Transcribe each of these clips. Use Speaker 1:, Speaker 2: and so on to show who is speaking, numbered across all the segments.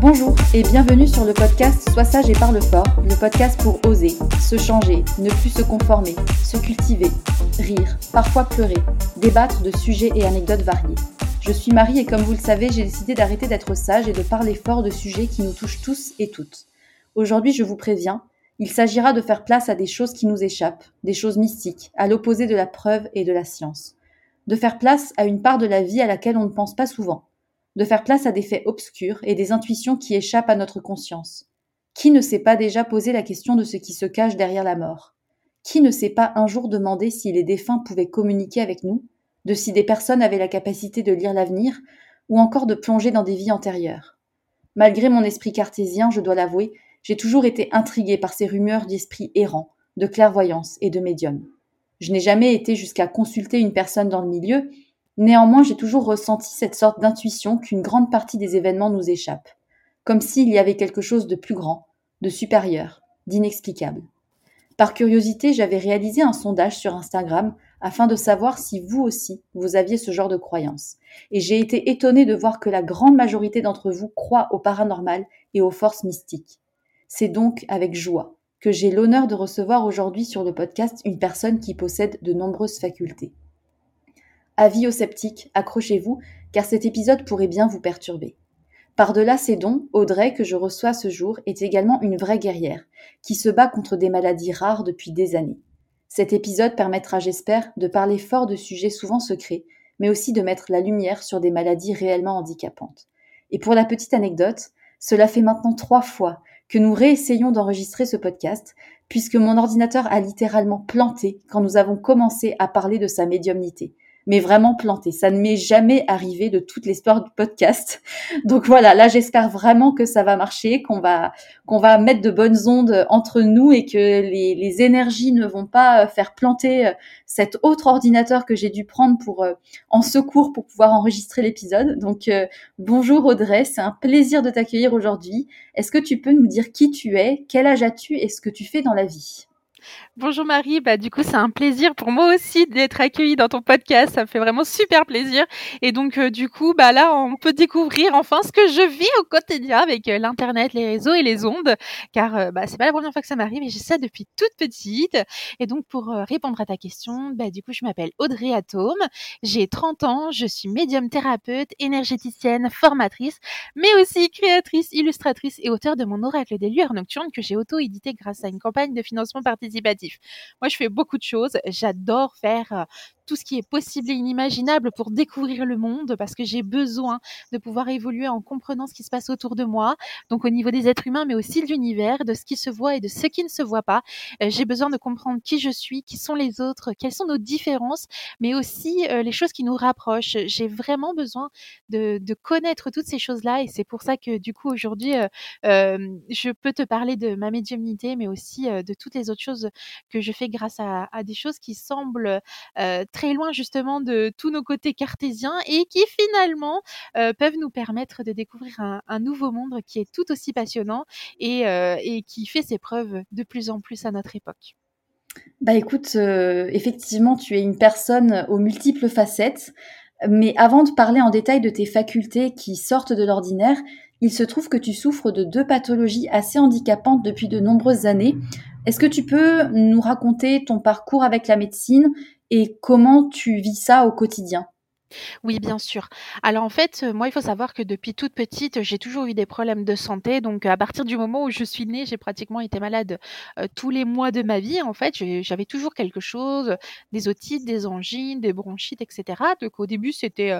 Speaker 1: Bonjour et bienvenue sur le podcast Sois sage et parle fort, le podcast pour oser, se changer, ne plus se conformer, se cultiver, rire, parfois pleurer, débattre de sujets et anecdotes variés. Je suis Marie et comme vous le savez, j'ai décidé d'arrêter d'être sage et de parler fort de sujets qui nous touchent tous et toutes. Aujourd'hui, je vous préviens, il s'agira de faire place à des choses qui nous échappent, des choses mystiques, à l'opposé de la preuve et de la science. De faire place à une part de la vie à laquelle on ne pense pas souvent de faire place à des faits obscurs et des intuitions qui échappent à notre conscience. Qui ne s'est pas déjà posé la question de ce qui se cache derrière la mort? Qui ne s'est pas un jour demandé si les défunts pouvaient communiquer avec nous, de si des personnes avaient la capacité de lire l'avenir, ou encore de plonger dans des vies antérieures? Malgré mon esprit cartésien, je dois l'avouer, j'ai toujours été intriguée par ces rumeurs d'esprit errant, de clairvoyance et de médium. Je n'ai jamais été jusqu'à consulter une personne dans le milieu, Néanmoins, j'ai toujours ressenti cette sorte d'intuition qu'une grande partie des événements nous échappe, comme s'il y avait quelque chose de plus grand, de supérieur, d'inexplicable. Par curiosité, j'avais réalisé un sondage sur Instagram afin de savoir si vous aussi, vous aviez ce genre de croyance. Et j'ai été étonnée de voir que la grande majorité d'entre vous croient au paranormal et aux forces mystiques. C'est donc avec joie que j'ai l'honneur de recevoir aujourd'hui sur le podcast une personne qui possède de nombreuses facultés. Avis aux sceptiques, accrochez-vous, car cet épisode pourrait bien vous perturber. Par-delà ces dons, Audrey, que je reçois ce jour, est également une vraie guerrière, qui se bat contre des maladies rares depuis des années. Cet épisode permettra, j'espère, de parler fort de sujets souvent secrets, mais aussi de mettre la lumière sur des maladies réellement handicapantes. Et pour la petite anecdote, cela fait maintenant trois fois que nous réessayons d'enregistrer ce podcast, puisque mon ordinateur a littéralement planté quand nous avons commencé à parler de sa médiumnité mais vraiment planté. Ça ne m'est jamais arrivé de toute l'histoire du podcast. Donc voilà, là j'espère vraiment que ça va marcher, qu'on va qu'on va mettre de bonnes ondes entre nous et que les, les énergies ne vont pas faire planter cet autre ordinateur que j'ai dû prendre pour euh, en secours pour pouvoir enregistrer l'épisode. Donc euh, bonjour Audrey, c'est un plaisir de t'accueillir aujourd'hui. Est-ce que tu peux nous dire qui tu es, quel âge as-tu? Et ce que tu fais dans la vie?
Speaker 2: Bonjour Marie, bah du coup c'est un plaisir pour moi aussi d'être accueillie dans ton podcast, ça me fait vraiment super plaisir. Et donc euh, du coup bah là on peut découvrir enfin ce que je vis au quotidien avec euh, l'internet, les réseaux et les ondes, car euh, bah c'est pas la première fois que ça m'arrive et j'ai ça depuis toute petite. Et donc pour répondre à ta question, bah du coup je m'appelle Audrey Atome, j'ai 30 ans, je suis médium thérapeute, énergéticienne, formatrice, mais aussi créatrice, illustratrice et auteur de mon oracle des lueurs nocturnes que j'ai auto-édité grâce à une campagne de financement participatif. Moi, je fais beaucoup de choses. J'adore faire tout ce qui est possible et inimaginable pour découvrir le monde parce que j'ai besoin de pouvoir évoluer en comprenant ce qui se passe autour de moi. Donc au niveau des êtres humains, mais aussi de l'univers, de ce qui se voit et de ce qui ne se voit pas. Euh, j'ai besoin de comprendre qui je suis, qui sont les autres, quelles sont nos différences, mais aussi euh, les choses qui nous rapprochent. J'ai vraiment besoin de, de, connaître toutes ces choses-là et c'est pour ça que du coup aujourd'hui, euh, euh, je peux te parler de ma médiumnité, mais aussi de toutes les autres choses que je fais grâce à, des choses qui semblent très loin justement de tous nos côtés cartésiens et qui finalement euh, peuvent nous permettre de découvrir un, nouveau monde qui est tout aussi passionnant et, euh, et, qui fait ses preuves de plus en plus à notre époque.
Speaker 1: Bah écoute, euh, effectivement, tu es une personne aux multiples facettes. Mais avant de parler en détail de tes facultés qui sortent de l'ordinaire, il se trouve que tu souffres de deux pathologies assez handicapantes depuis de nombreuses années. Est-ce que tu peux nous raconter ton parcours avec la médecine et comment tu vis ça au quotidien?
Speaker 2: Oui, bien sûr. Alors en fait, moi, il faut savoir que depuis toute petite, j'ai toujours eu des problèmes de santé. Donc à partir du moment où je suis née, j'ai pratiquement été malade tous les mois de ma vie. En fait, j'avais toujours quelque chose, des otites, des angines, des bronchites, etc. Donc au début, c'était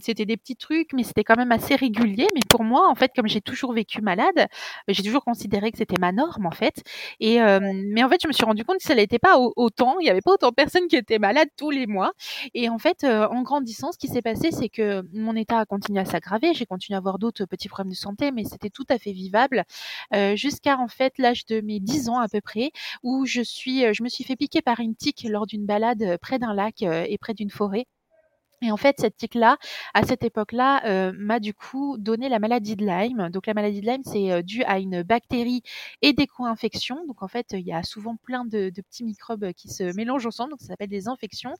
Speaker 2: c'était des petits trucs, mais c'était quand même assez régulier. Mais pour moi, en fait, comme j'ai toujours vécu malade, j'ai toujours considéré que c'était ma norme, en fait. Et mais en fait, je me suis rendu compte que ça n'était pas autant. Il n'y avait pas autant de personnes qui étaient malades tous les mois. Et en fait, en ce qui s'est passé, c'est que mon état a continué à s'aggraver. J'ai continué à avoir d'autres petits problèmes de santé, mais c'était tout à fait vivable euh, jusqu'à en fait l'âge de mes 10 ans à peu près, où je suis, je me suis fait piquer par une tique lors d'une balade près d'un lac euh, et près d'une forêt. Et en fait, cette tique-là, à cette époque-là, euh, m'a du coup donné la maladie de Lyme. Donc la maladie de Lyme, c'est euh, dû à une bactérie et des co-infections. Donc en fait, il y a souvent plein de, de, petits microbes qui se mélangent ensemble. Donc ça s'appelle des infections.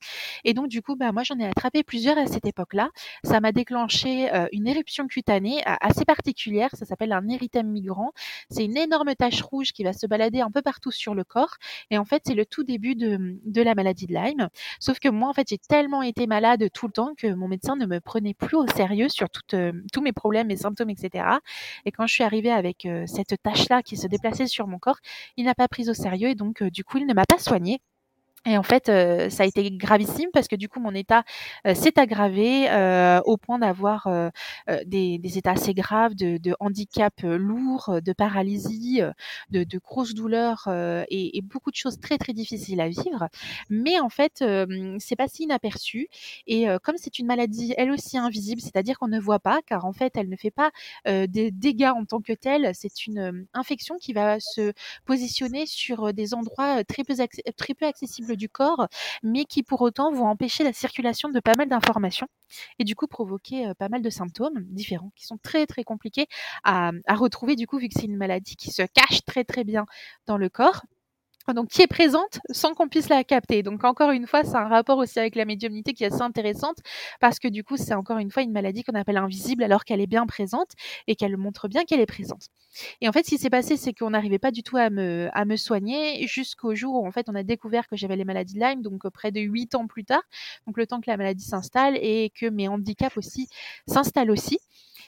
Speaker 2: Et donc du coup, bah, moi, j'en ai attrapé plusieurs à cette époque-là. Ça m'a déclenché euh, une éruption cutanée assez particulière. Ça s'appelle un érythème migrant. C'est une énorme tache rouge qui va se balader un peu partout sur le corps. Et en fait, c'est le tout début de, de la maladie de Lyme. Sauf que moi, en fait, j'ai tellement été malade tout le que mon médecin ne me prenait plus au sérieux sur euh, tous mes problèmes, mes symptômes, etc. Et quand je suis arrivée avec euh, cette tâche-là qui se déplaçait sur mon corps, il n'a pas pris au sérieux et donc euh, du coup il ne m'a pas soignée. Et en fait, euh, ça a été gravissime parce que du coup, mon état euh, s'est aggravé euh, au point d'avoir des, des, états assez graves de, de handicap lourd, de paralysie, de, de grosses douleurs et, et, beaucoup de choses très très difficiles à vivre. Mais en fait, c'est passé inaperçu. Et comme c'est une maladie, elle aussi invisible, c'est-à-dire qu'on ne voit pas, car en fait, elle ne fait pas des dégâts en tant que telle. C'est une infection qui va se positionner sur des endroits très peu, très peu accessibles du corps, mais qui pour autant vont empêcher la circulation de pas mal d'informations et du coup provoquer pas mal de symptômes différents qui sont très très compliqués à, à retrouver du coup vu que c'est une maladie qui se cache très très bien dans le corps donc qui est présente sans qu'on puisse la capter. Donc encore une fois, c'est un rapport aussi avec la médiumnité qui est assez intéressante parce que du coup, c'est encore une fois une maladie qu'on appelle invisible alors qu'elle est bien présente et qu'elle montre bien qu'elle est présente. Et en fait, ce qui s'est passé, c'est qu'on n'arrivait pas du tout à me, à me soigner jusqu'au jour où en fait on a découvert que j'avais les maladies de Lyme, donc près de huit ans plus tard, donc le temps que la maladie s'installe et que mes handicaps aussi s'installent aussi.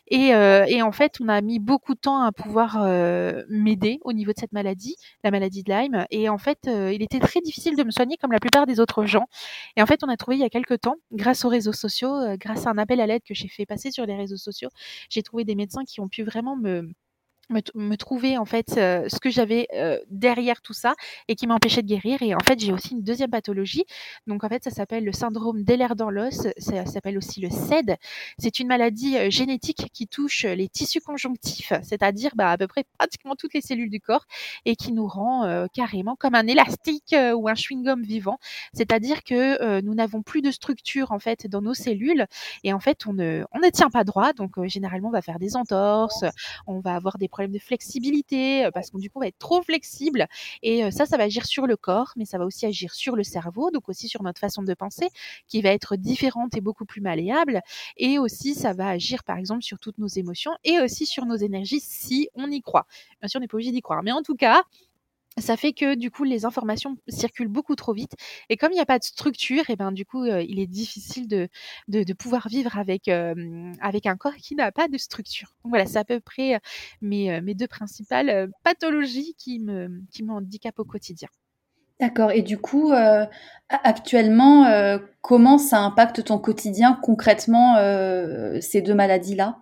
Speaker 2: Et, euh, et, en fait, on a mis beaucoup de temps à pouvoir euh, m'aider au niveau de cette maladie, la maladie de Lyme. Et en fait, euh, il était très difficile de me soigner comme la plupart des autres gens. Et en fait, on a trouvé il y a quelques temps, grâce aux réseaux sociaux, grâce à un appel à l'aide que j'ai fait passer sur les réseaux sociaux, j'ai trouvé des médecins qui ont pu vraiment me me, trouver en fait ce que j'avais derrière tout ça et qui m'empêchait de guérir. Et en fait j'ai aussi une deuxième pathologie. Donc en fait ça s'appelle le syndrome d'Ehlers dans l'os. Ça s'appelle aussi le SED c'est une maladie génétique qui touche les tissus conjonctifs c'est-à-dire bah, à peu près pratiquement toutes les cellules du corps et qui nous rend carrément comme un élastique ou un chewing-gum vivant. C'est-à-dire que nous n'avons plus de structure en fait dans nos cellules et en fait on ne on ne tient pas droit. Donc généralement on va faire des entorses on va avoir des problème de flexibilité, euh, parce qu'on du coup va être trop flexible. Et euh, ça, ça va agir sur le corps, mais ça va aussi agir sur le cerveau, donc aussi sur notre façon de penser, qui va être différente et beaucoup plus malléable. Et aussi, ça va agir par exemple sur toutes nos émotions et aussi sur nos énergies si on y croit. Bien sûr, on n'est pas obligé d'y croire, mais en tout cas, ça fait que du coup les informations circulent beaucoup trop vite et comme il n'y a pas de structure et ben du coup euh, il est difficile de, de, pouvoir vivre avec euh, avec un corps qui n'a pas de structure. Voilà, c'est à peu près euh, mes, mes deux principales pathologies qui me qui me handicapent au quotidien.
Speaker 1: D'accord. Et du coup, actuellement, comment ça impacte ton quotidien concrètement ces deux maladies-là?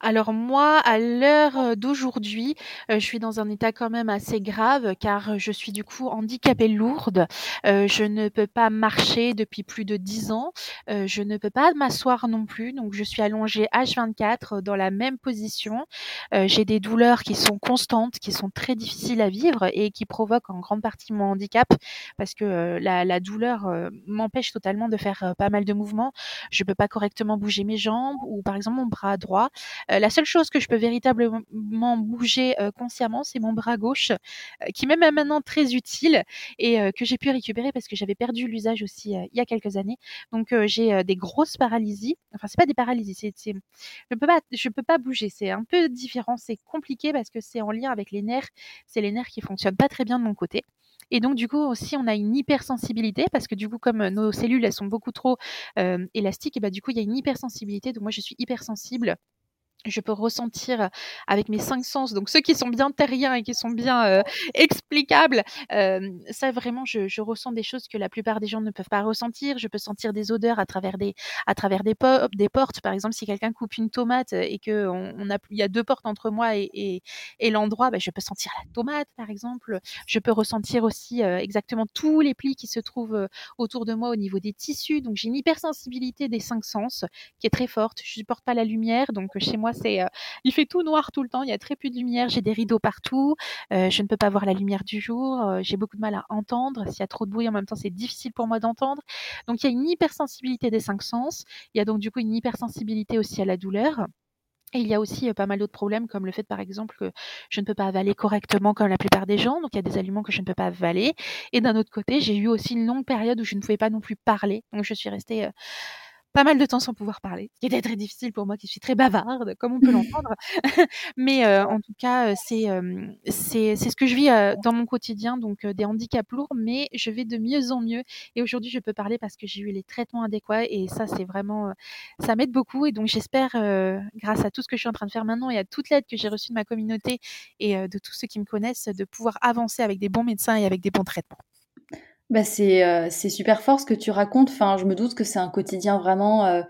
Speaker 2: Alors moi, à l'heure d'aujourd'hui, je suis dans un état quand même assez grave car je suis du coup handicapée lourde. je ne peux pas marcher depuis plus de 10 ans. je ne peux pas m'asseoir non plus, donc je suis allongée H24 dans la même position. J'ai des douleurs qui sont constantes, qui sont très difficiles à vivre et qui provoquent en grande partie mon handicap parce que la, douleur m'empêche totalement de faire pas mal de mouvements. Je peux pas correctement bouger mes jambes ou par exemple mon bras droit. Euh, la seule chose que je peux véritablement bouger euh, consciemment, c'est mon bras gauche, euh, qui m'est maintenant très utile et que j'ai pu récupérer parce que j'avais perdu l'usage aussi il y a quelques années. Donc j'ai des grosses paralysies. Enfin, c'est pas des paralysies, c'est, je peux pas, je peux pas bouger. C'est un peu différent, c'est compliqué parce que c'est en lien avec les nerfs. C'est les nerfs qui fonctionnent pas très bien de mon côté. Et donc, du coup, aussi, on a une hypersensibilité parce que, du coup, comme nos cellules, elles sont beaucoup trop élastiques, et bah, du coup, il y a une hypersensibilité. Donc, moi, je suis hypersensible je peux ressentir avec mes cinq sens, donc ceux qui sont bien terriens et qui sont bien euh, explicables, euh, ça vraiment, je, je, ressens des choses que la plupart des gens ne peuvent pas ressentir. Je peux sentir des odeurs à travers des, à travers des, des portes. Par exemple, si quelqu'un coupe une tomate et que on, a, il y a deux portes entre moi et, et, et l'endroit, bah, je peux sentir la tomate, par exemple. Je peux ressentir aussi euh, exactement tous les plis qui se trouvent autour de moi au niveau des tissus. Donc j'ai une hypersensibilité des cinq sens qui est très forte. Je supporte pas la lumière, donc chez moi euh, il fait tout noir tout le temps. Il y a très peu de lumière. J'ai des rideaux partout. Euh, je ne peux pas voir la lumière du jour. Euh, j'ai beaucoup de mal à entendre. S'il y a trop de bruit en même temps, c'est difficile pour moi d'entendre. Donc il y a une hypersensibilité des cinq sens. Il y a donc du coup une hypersensibilité aussi à la douleur. Et il y a aussi pas mal d'autres problèmes, comme le fait, par exemple, que je ne peux pas avaler correctement comme la plupart des gens. Donc, il y a des aliments que je ne peux pas avaler. Et d'un autre côté, j'ai eu aussi une longue période où je ne pouvais pas non plus parler. Donc, je suis restée pas mal de temps sans pouvoir parler, ce qui était très difficile pour moi qui suis très bavarde, comme on peut l'entendre. Mais euh, en tout cas, c'est c'est c'est ce que je vis euh, dans mon quotidien, donc des handicaps lourds, mais je vais de mieux en mieux. Et aujourd'hui, je peux parler parce que j'ai eu les traitements adéquats et ça, c'est vraiment, ça m'aide beaucoup. Et donc, j'espère, grâce à tout ce que je suis en train de faire maintenant et à toute l'aide que j'ai reçue de ma communauté et de tous ceux qui me connaissent, de pouvoir avancer avec des bons médecins et avec des bons traitements.
Speaker 1: Bah c'est euh, c'est super fort ce que tu racontes. Enfin, je me doute que c'est un quotidien vraiment euh,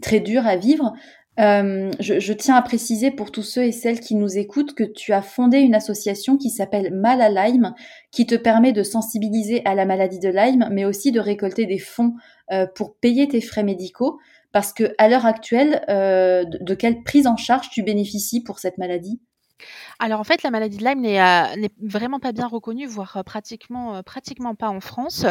Speaker 1: très dur à vivre. Euh, je, tiens à préciser pour tous ceux et celles qui nous écoutent que tu as fondé une association qui s'appelle Mal à Lyme, qui te permet de sensibiliser à la maladie de Lyme, mais aussi de récolter des fonds pour payer tes frais médicaux. Parce que à l'heure actuelle, de quelle prise en charge tu bénéficies pour cette maladie?
Speaker 2: Alors en fait, la maladie de Lyme euh, n'est vraiment pas bien reconnue, voire euh, pratiquement euh, pratiquement pas en France.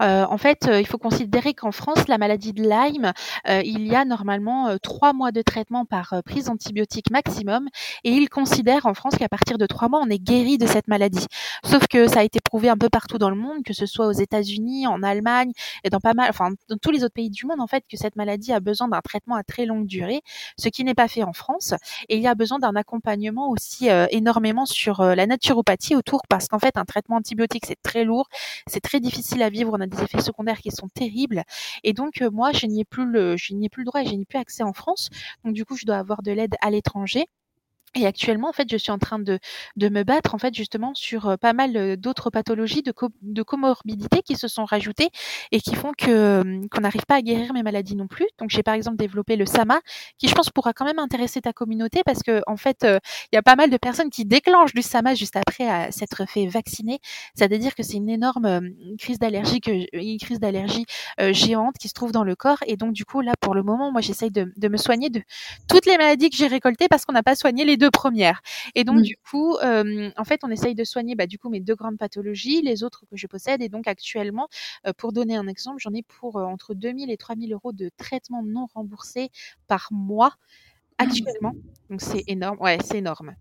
Speaker 2: en fait, il faut considérer qu'en France, la maladie de Lyme, il y a normalement trois mois de traitement par prise antibiotique maximum, et ils considèrent en France qu'à partir de trois mois, on est guéri de cette maladie. Sauf que ça a été prouvé un peu partout dans le monde, que ce soit aux États-Unis, en Allemagne et dans pas mal, enfin dans tous les autres pays du monde, en fait, que cette maladie a besoin d'un traitement à très longue durée, ce qui n'est pas fait en France, et il y a besoin d'un accompagnement aussi euh, énormément sur euh, la naturopathie autour parce qu'en fait, un traitement antibiotique, c'est très lourd, c'est très difficile à vivre, on a des effets secondaires qui sont terribles. Et donc, moi, je n'y ai plus le, je n'y ai plus le droit et je n'y ai plus accès en France. Donc, du coup, je dois avoir de l'aide à l'étranger. Et actuellement, en fait, je suis en train de, de me battre, en fait, justement, sur pas mal d'autres pathologies de, de comorbidité qui se sont rajoutées et qui font que qu'on n'arrive pas à guérir mes maladies non plus. Donc, j'ai par exemple développé le SAMA, qui je pense pourra quand même intéresser ta communauté parce que, en fait, il y a pas mal de personnes qui déclenchent du SAMA juste après s'être fait vacciner. C'est-à-dire que c'est une énorme crise d'allergie, une crise d'allergie géante qui se trouve dans le corps. Et donc, du coup, là, pour le moment, moi, j'essaye de, de me soigner de toutes les maladies que j'ai récoltées parce qu'on n'a pas soigné les deux premières. Et donc, mmh. du coup, euh, en fait, on essaye de soigner bah, du coup mes deux grandes pathologies, les autres que je possède. Et donc, actuellement, euh, pour donner un exemple, j'en ai pour euh, entre 2000 et 3000 euros de traitement non remboursé par mois actuellement. Donc, c'est énorme. Ouais, c'est énorme.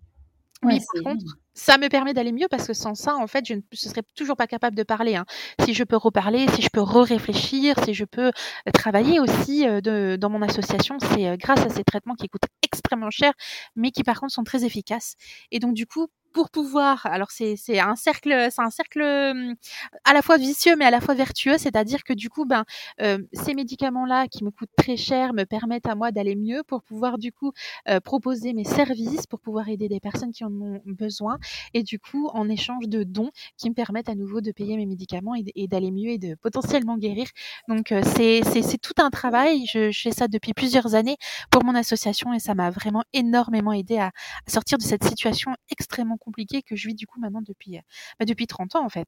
Speaker 2: Mais par contre, ça me permet d'aller mieux parce que sans ça, en fait, je ne serais toujours pas capable de parler. Hein. Si je peux reparler, si je peux re-réfléchir, si je peux travailler aussi de, dans mon association, c'est grâce à ces traitements qui coûtent extrêmement cher, mais qui par contre sont très efficaces. Et donc du coup, pour pouvoir, alors c'est un cercle, c'est un cercle à la fois vicieux mais à la fois vertueux, c'est-à-dire que du coup, ben euh, ces médicaments-là qui me coûtent très cher me permettent à moi d'aller mieux pour pouvoir du coup euh, proposer mes services, pour pouvoir aider des personnes qui en ont besoin, et du coup en échange de dons qui me permettent à nouveau de payer mes médicaments et, d'aller mieux et de potentiellement guérir. Donc euh, c'est c'est tout un travail. Je, je, fais ça depuis plusieurs années pour mon association et ça m'a vraiment énormément aidé à, à sortir de cette situation extrêmement compliqué que je vis du coup maintenant depuis, euh, bah, depuis 30 ans en fait.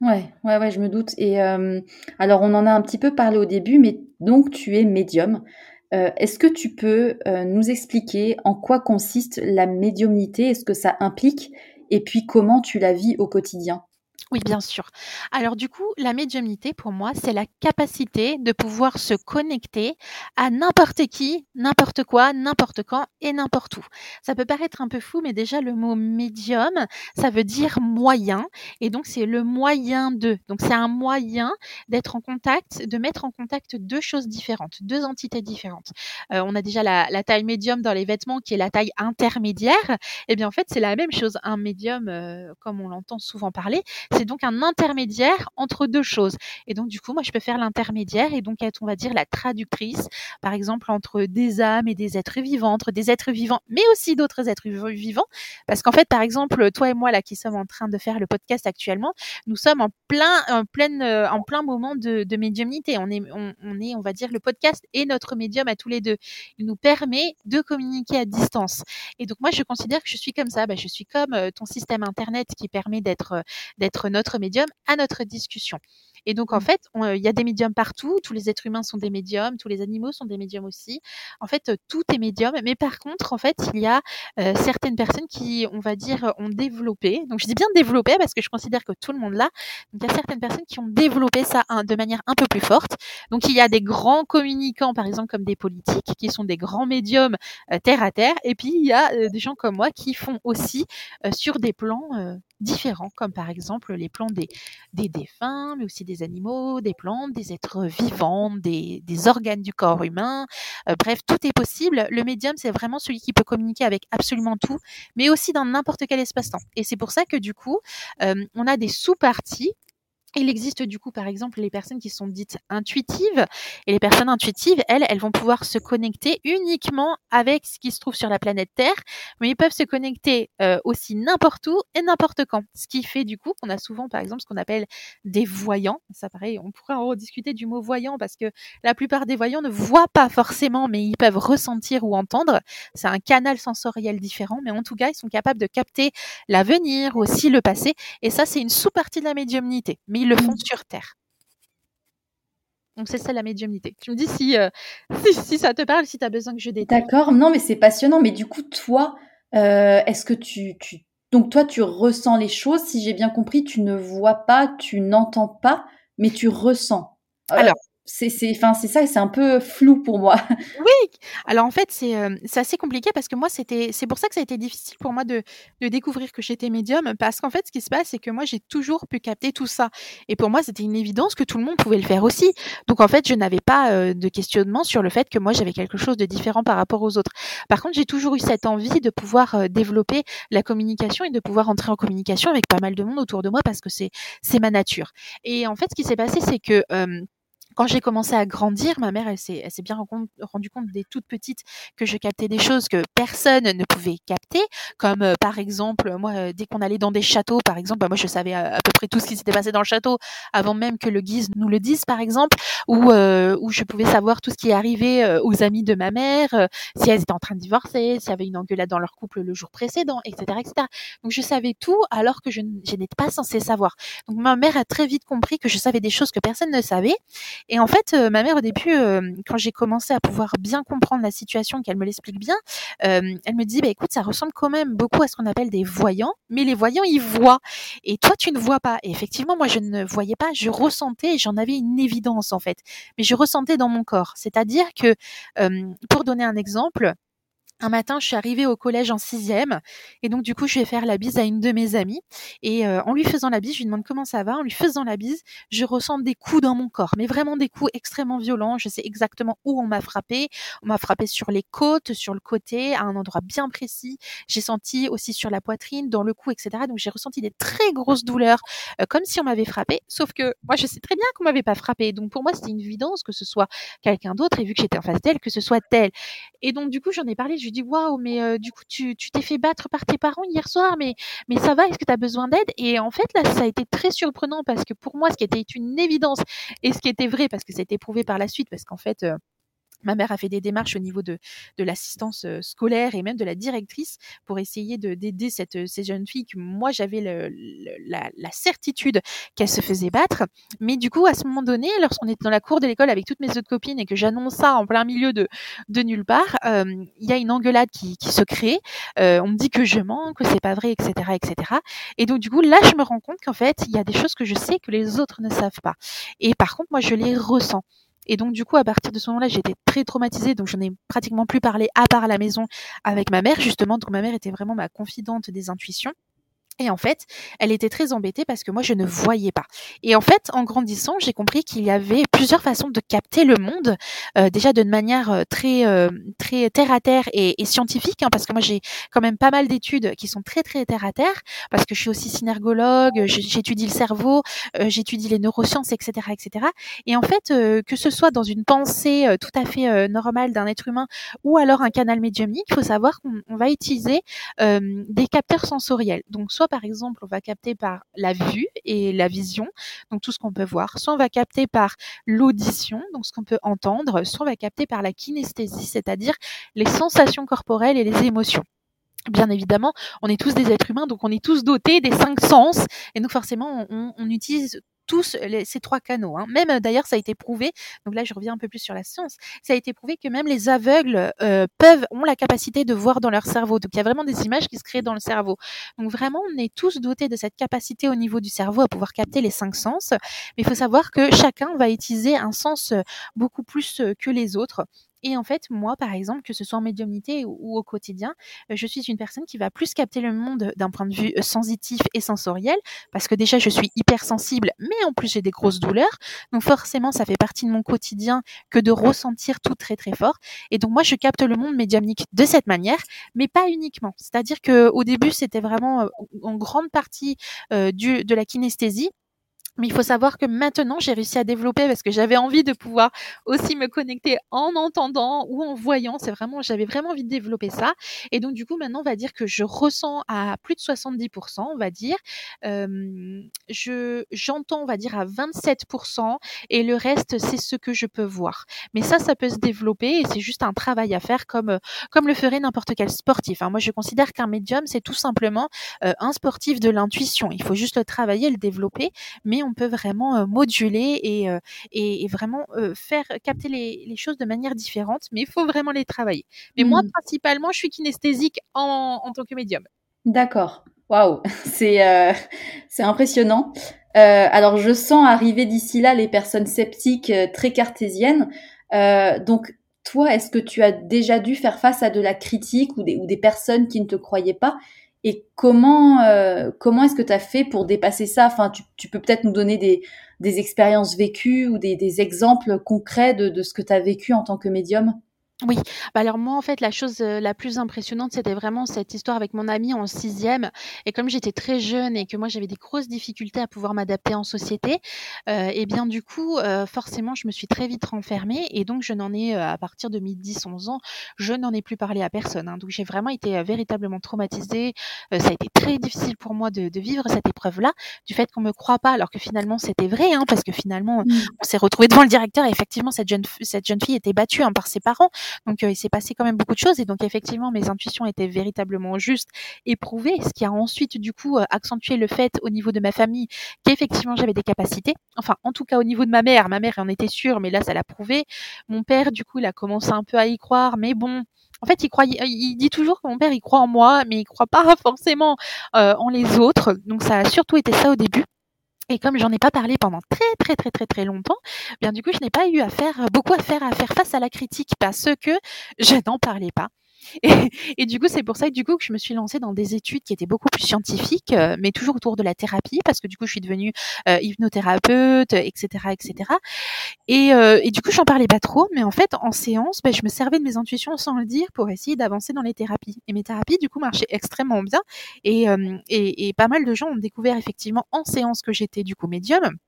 Speaker 1: Ouais, ouais, ouais, je me doute. Et euh, alors, on en a un petit peu parlé au début, mais donc tu es médium. Euh, est-ce que tu peux nous expliquer en quoi consiste la médiumnité? Est-ce que ça implique? Et puis, comment tu la vis au quotidien?
Speaker 2: Oui, bien sûr. Alors du coup, la médiumnité, pour moi, c'est la capacité de pouvoir se connecter à n'importe qui, n'importe quoi, n'importe quand et n'importe où. Ça peut paraître un peu fou, mais déjà le mot médium, ça veut dire moyen, et donc c'est le moyen de. Donc c'est un moyen d'être en contact, de mettre en contact deux choses différentes, deux entités différentes. Euh, on a déjà la, taille médium dans les vêtements, qui est la taille intermédiaire. Et eh bien en fait, c'est la même chose. Un médium, euh, comme on l'entend souvent parler, c'est donc un intermédiaire entre deux choses. Et donc, du coup, moi, je peux faire l'intermédiaire et donc être, on va dire, la traductrice, par exemple, entre des âmes et des êtres vivants, entre des êtres vivants, mais aussi d'autres êtres vivants. Parce qu'en fait, par exemple, toi et moi, là, qui sommes en train de faire le podcast actuellement, nous sommes en plein, en pleine, euh, en plein moment de, de médiumnité. On est, on, on, est, on va dire, le podcast et notre médium à tous les deux. Il nous permet de communiquer à distance. Et donc, moi, je considère que je suis comme ça. Bah, je suis comme euh, ton système internet qui permet d'être, euh, notre médium à notre discussion. Et donc, en mmh. fait, il y a des médiums partout. Tous les êtres humains sont des médiums. Tous les animaux sont des médiums aussi. En fait, tout est médium. Mais par contre, en fait, il y a certaines personnes qui, on va dire, ont développé. Donc, je dis bien développé parce que je considère que tout le monde l'a. Donc, il y a certaines personnes qui ont développé ça de manière un peu plus forte. Donc, il y a des grands communicants, par exemple, comme des politiques, qui sont des grands médiums terre à terre. Et puis, il y a des gens comme moi qui font aussi sur des plans différents, comme par exemple les plans des, des défunts, mais aussi des animaux, des plantes, des êtres vivants, des, des organes du corps humain. Euh, bref, tout est possible. Le médium, c'est vraiment celui qui peut communiquer avec absolument tout, mais aussi dans n'importe quel espace-temps. Et c'est pour ça que du coup, euh, on a des sous-parties il existe du coup, par exemple, les personnes qui sont dites intuitives. Et les personnes intuitives, elles, elles vont pouvoir se connecter uniquement avec ce qui se trouve sur la planète Terre, mais ils peuvent se connecter euh, aussi n'importe où et n'importe quand. Ce qui fait du coup qu'on a souvent, par exemple, ce qu'on appelle des voyants. Ça pareil, on pourrait en rediscuter du mot voyant parce que la plupart des voyants ne voient pas forcément, mais ils peuvent ressentir ou entendre. C'est un canal sensoriel différent, mais en tout cas, ils sont capables de capter l'avenir, aussi le passé. Et ça, c'est une sous-partie de la médiumnité. Ils le font mmh. sur Terre. Donc c'est ça la médiumnité. Tu me dis si, euh, si, ça te parle, si tu as besoin que je détaille.
Speaker 1: D'accord, non mais c'est passionnant. Mais du coup, toi, euh, est-ce que tu, tu... Donc toi, tu ressens les choses, si j'ai bien compris, tu ne vois pas, tu n'entends pas, mais tu ressens.
Speaker 2: Alors,
Speaker 1: c'est enfin c'est ça c'est un peu flou pour moi.
Speaker 2: Oui alors en fait c'est euh, c'est assez compliqué parce que moi c'était c'est pour ça que ça a été difficile pour moi de, de découvrir que j'étais médium parce qu'en fait ce qui se passe c'est que moi j'ai toujours pu capter tout ça. Et pour moi c'était une évidence que tout le monde pouvait le faire aussi. Donc en fait je n'avais pas euh, de questionnement sur le fait que moi j'avais quelque chose de différent par rapport aux autres. Par contre j'ai toujours eu cette envie de pouvoir euh, développer la communication et de pouvoir entrer en communication avec pas mal de monde autour de moi parce que c'est c'est ma nature. Et en fait ce qui s'est passé c'est que quand j'ai commencé à grandir, ma mère, elle s'est, bien rendue compte des toutes petites que je captais des choses que personne ne pouvait capter, comme euh, par exemple, moi, euh, dès qu'on allait dans des châteaux, par exemple, bah, moi, je savais à, peu près tout ce qui s'était passé dans le château avant même que le guise nous le dise, par exemple, ou euh, où je pouvais savoir tout ce qui arrivait euh, aux amis de ma mère, si elles étaient en train de divorcer, s'il y avait une engueulade dans leur couple le jour précédent, etc., etc. Donc, je savais tout alors que je n'étais pas censée savoir. Donc, ma mère a très vite compris que je savais des choses que personne ne savait et en fait, euh, ma mère, au début, euh, quand j'ai commencé à pouvoir bien comprendre la situation, qu'elle me l'explique bien, euh, elle me dit, bah, écoute, ça ressemble quand même beaucoup à ce qu'on appelle des voyants, mais les voyants, ils voient. Et toi, tu ne vois pas. Et effectivement, moi, je ne voyais pas, je ressentais, j'en avais une évidence, en fait. Mais je ressentais dans mon corps. C'est-à-dire que, pour donner un exemple, un matin, je suis arrivée au collège en sixième et donc du coup, je vais faire la bise à une de mes amies et euh, en lui faisant la bise, je lui demande comment ça va. En lui faisant la bise, je ressens des coups dans mon corps, mais vraiment des coups extrêmement violents. Je sais exactement où on m'a frappé. On m'a frappé sur les côtes, sur le côté, à un endroit bien précis. J'ai senti aussi sur la poitrine, dans le cou, etc. Donc j'ai ressenti des très grosses douleurs, euh, comme si on m'avait frappé. Sauf que moi, je sais très bien qu'on m'avait pas frappé. Donc pour moi, c'était une évidence que ce soit quelqu'un d'autre et vu que j'étais en face d'elle, que ce soit elle. Et donc du coup, j'en ai parlé. Je dis waouh, mais du coup tu t'es fait battre par tes parents hier soir, mais mais ça va Est-ce que tu as besoin d'aide? Et en fait là, ça a été très surprenant parce que pour moi, ce qui était une évidence et ce qui était vrai parce que ça a été prouvé par la suite, parce qu'en fait Ma mère a fait des démarches au niveau de, de l'assistance scolaire et même de la directrice pour essayer de d'aider cette ces jeunes filles que moi j'avais la, certitude qu'elles se faisaient battre. Mais du coup, à ce moment donné, lorsqu'on était dans la cour de l'école avec toutes mes autres copines et que j'annonce ça en plein milieu de, de nulle part, il y a une engueulade qui, qui se crée. On me dit que je mens, que c'est pas vrai, etc., etc. Et donc du coup, là, je me rends compte qu'en fait, il y a des choses que je sais que les autres ne savent pas. Et par contre, moi, je les ressens. Et donc, du coup, à partir de ce moment-là, j'étais très traumatisée. Donc, j'en ai pratiquement plus parlé à part à la maison avec ma mère, justement. Donc, ma mère était vraiment ma confidente des intuitions. Et en fait, elle était très embêtée parce que moi, je ne voyais pas. Et en fait, en grandissant, j'ai compris qu'il y avait plusieurs façons de capter le monde, euh, déjà d'une manière euh, très euh, très terre à terre et, et scientifique, hein, parce que moi, j'ai quand même pas mal d'études qui sont très très terre à terre, parce que je suis aussi synergologue, j'étudie le cerveau, j'étudie les neurosciences, etc., etc. Et en fait, que ce soit dans une pensée tout à fait normale d'un être humain ou alors un canal médiumnique, il faut savoir qu'on va utiliser des capteurs sensoriels. Donc soit par exemple on va capter par la vue et la vision, donc tout ce qu'on peut voir, soit on va capter par l'audition, donc ce qu'on peut entendre, soit on va capter par la kinesthésie, c'est-à-dire les sensations corporelles et les émotions. Bien évidemment, on est tous des êtres humains, donc on est tous dotés des cinq sens, et donc forcément, on, on utilise tous ces trois canaux. Hein. Même d'ailleurs, ça a été prouvé. Donc là, je reviens un peu plus sur la science. Ça a été prouvé que même les aveugles peuvent ont la capacité de voir dans leur cerveau. Donc il y a vraiment des images qui se créent dans le cerveau. Donc vraiment, on est tous dotés de cette capacité au niveau du cerveau à pouvoir capter les cinq sens. Mais il faut savoir que chacun va utiliser un sens beaucoup plus que les autres. Et en fait, moi, par exemple, que ce soit en médiumnité ou, au quotidien, euh, je suis une personne qui va plus capter le monde d'un point de vue euh, sensitif et sensoriel, parce que déjà, je suis hypersensible, mais en plus, j'ai des grosses douleurs. Donc forcément, ça fait partie de mon quotidien que de ressentir tout très très fort. Et donc moi, je capte le monde médiumnique de cette manière, mais pas uniquement. C'est-à-dire que au début, c'était vraiment euh, en grande partie du, de la kinesthésie mais il faut savoir que maintenant, j'ai réussi à développer parce que j'avais envie de pouvoir aussi me connecter en entendant ou en voyant. C'est vraiment, j'avais vraiment envie de développer ça. Et donc, du coup, maintenant, on va dire que je ressens à plus de 70%, on va dire. Euh, je, j'entends, on va dire, à 27% et le reste, c'est ce que je peux voir. Mais ça, ça peut se développer et c'est juste un travail à faire comme, comme le ferait n'importe quel sportif. Hein. Moi, je considère qu'un médium, c'est tout simplement euh, un sportif de l'intuition. Il faut juste le travailler, le développer. Mais on peut vraiment moduler et, et, vraiment faire capter les, les, choses de manière différente, mais il faut vraiment les travailler. Mais moi, mmh. principalement, je suis kinesthésique en, en tant que médium.
Speaker 1: D'accord. Waouh, c'est c'est impressionnant. alors je sens arriver d'ici là les personnes sceptiques très cartésiennes. donc toi, est-ce que tu as déjà dû faire face à de la critique ou des, ou des personnes qui ne te croyaient pas? Et comment, euh, comment est-ce que tu as fait pour dépasser ça? Enfin, tu, peux peut-être nous donner des, des expériences vécues ou des, des exemples concrets de, de ce que tu as vécu en tant que médium?
Speaker 2: Oui, bah, alors moi en fait la chose, la plus impressionnante, c'était vraiment cette histoire avec mon ami en sixième et comme j'étais très jeune et que moi j'avais des grosses difficultés à pouvoir m'adapter en société, et bien du coup, forcément je me suis très vite renfermée et donc je n'en ai, à partir de mes 10-11 ans, je n'en ai plus parlé à personne, hein. Donc j'ai vraiment été, véritablement traumatisée, ça a été très difficile pour moi de vivre cette épreuve-là, du fait qu'on me croit pas alors que finalement c'était vrai, hein, parce que finalement, mmh. on s'est retrouvé devant le directeur et effectivement cette jeune cette jeune fille était battue, hein, par ses parents. Donc il s'est passé quand même beaucoup de choses et donc effectivement mes intuitions étaient véritablement justes et prouvées, ce qui a ensuite du coup accentué le fait au niveau de ma famille qu'effectivement j'avais des capacités. Enfin en tout cas au niveau de ma mère, ma mère en était sûre, mais là ça l'a prouvé. Mon père du coup il a commencé un peu à y croire, mais bon en fait, il croyait, il dit toujours que mon père, il croit en moi, mais il croit pas forcément en les autres. Donc, ça a surtout été ça au début. Et comme j'en ai pas parlé pendant très très très très très longtemps, bien du coup je n'ai pas eu à faire beaucoup à faire à faire face à la critique parce que je n'en parlais pas. Et, du coup, c'est pour ça que du coup que je me suis lancée dans des études qui étaient beaucoup plus scientifiques, euh, mais toujours autour de la thérapie, parce que du coup, je suis devenue euh, hypnothérapeute, etc., etc. Et, euh, et du coup, j'en parlais pas trop, mais en fait, en séance, ben, je me servais de mes intuitions sans le dire pour essayer d'avancer dans les thérapies. Et mes thérapies, du coup, marchaient extrêmement bien. Et, et, et pas mal de gens ont découvert effectivement en séance que j'étais du coup médium.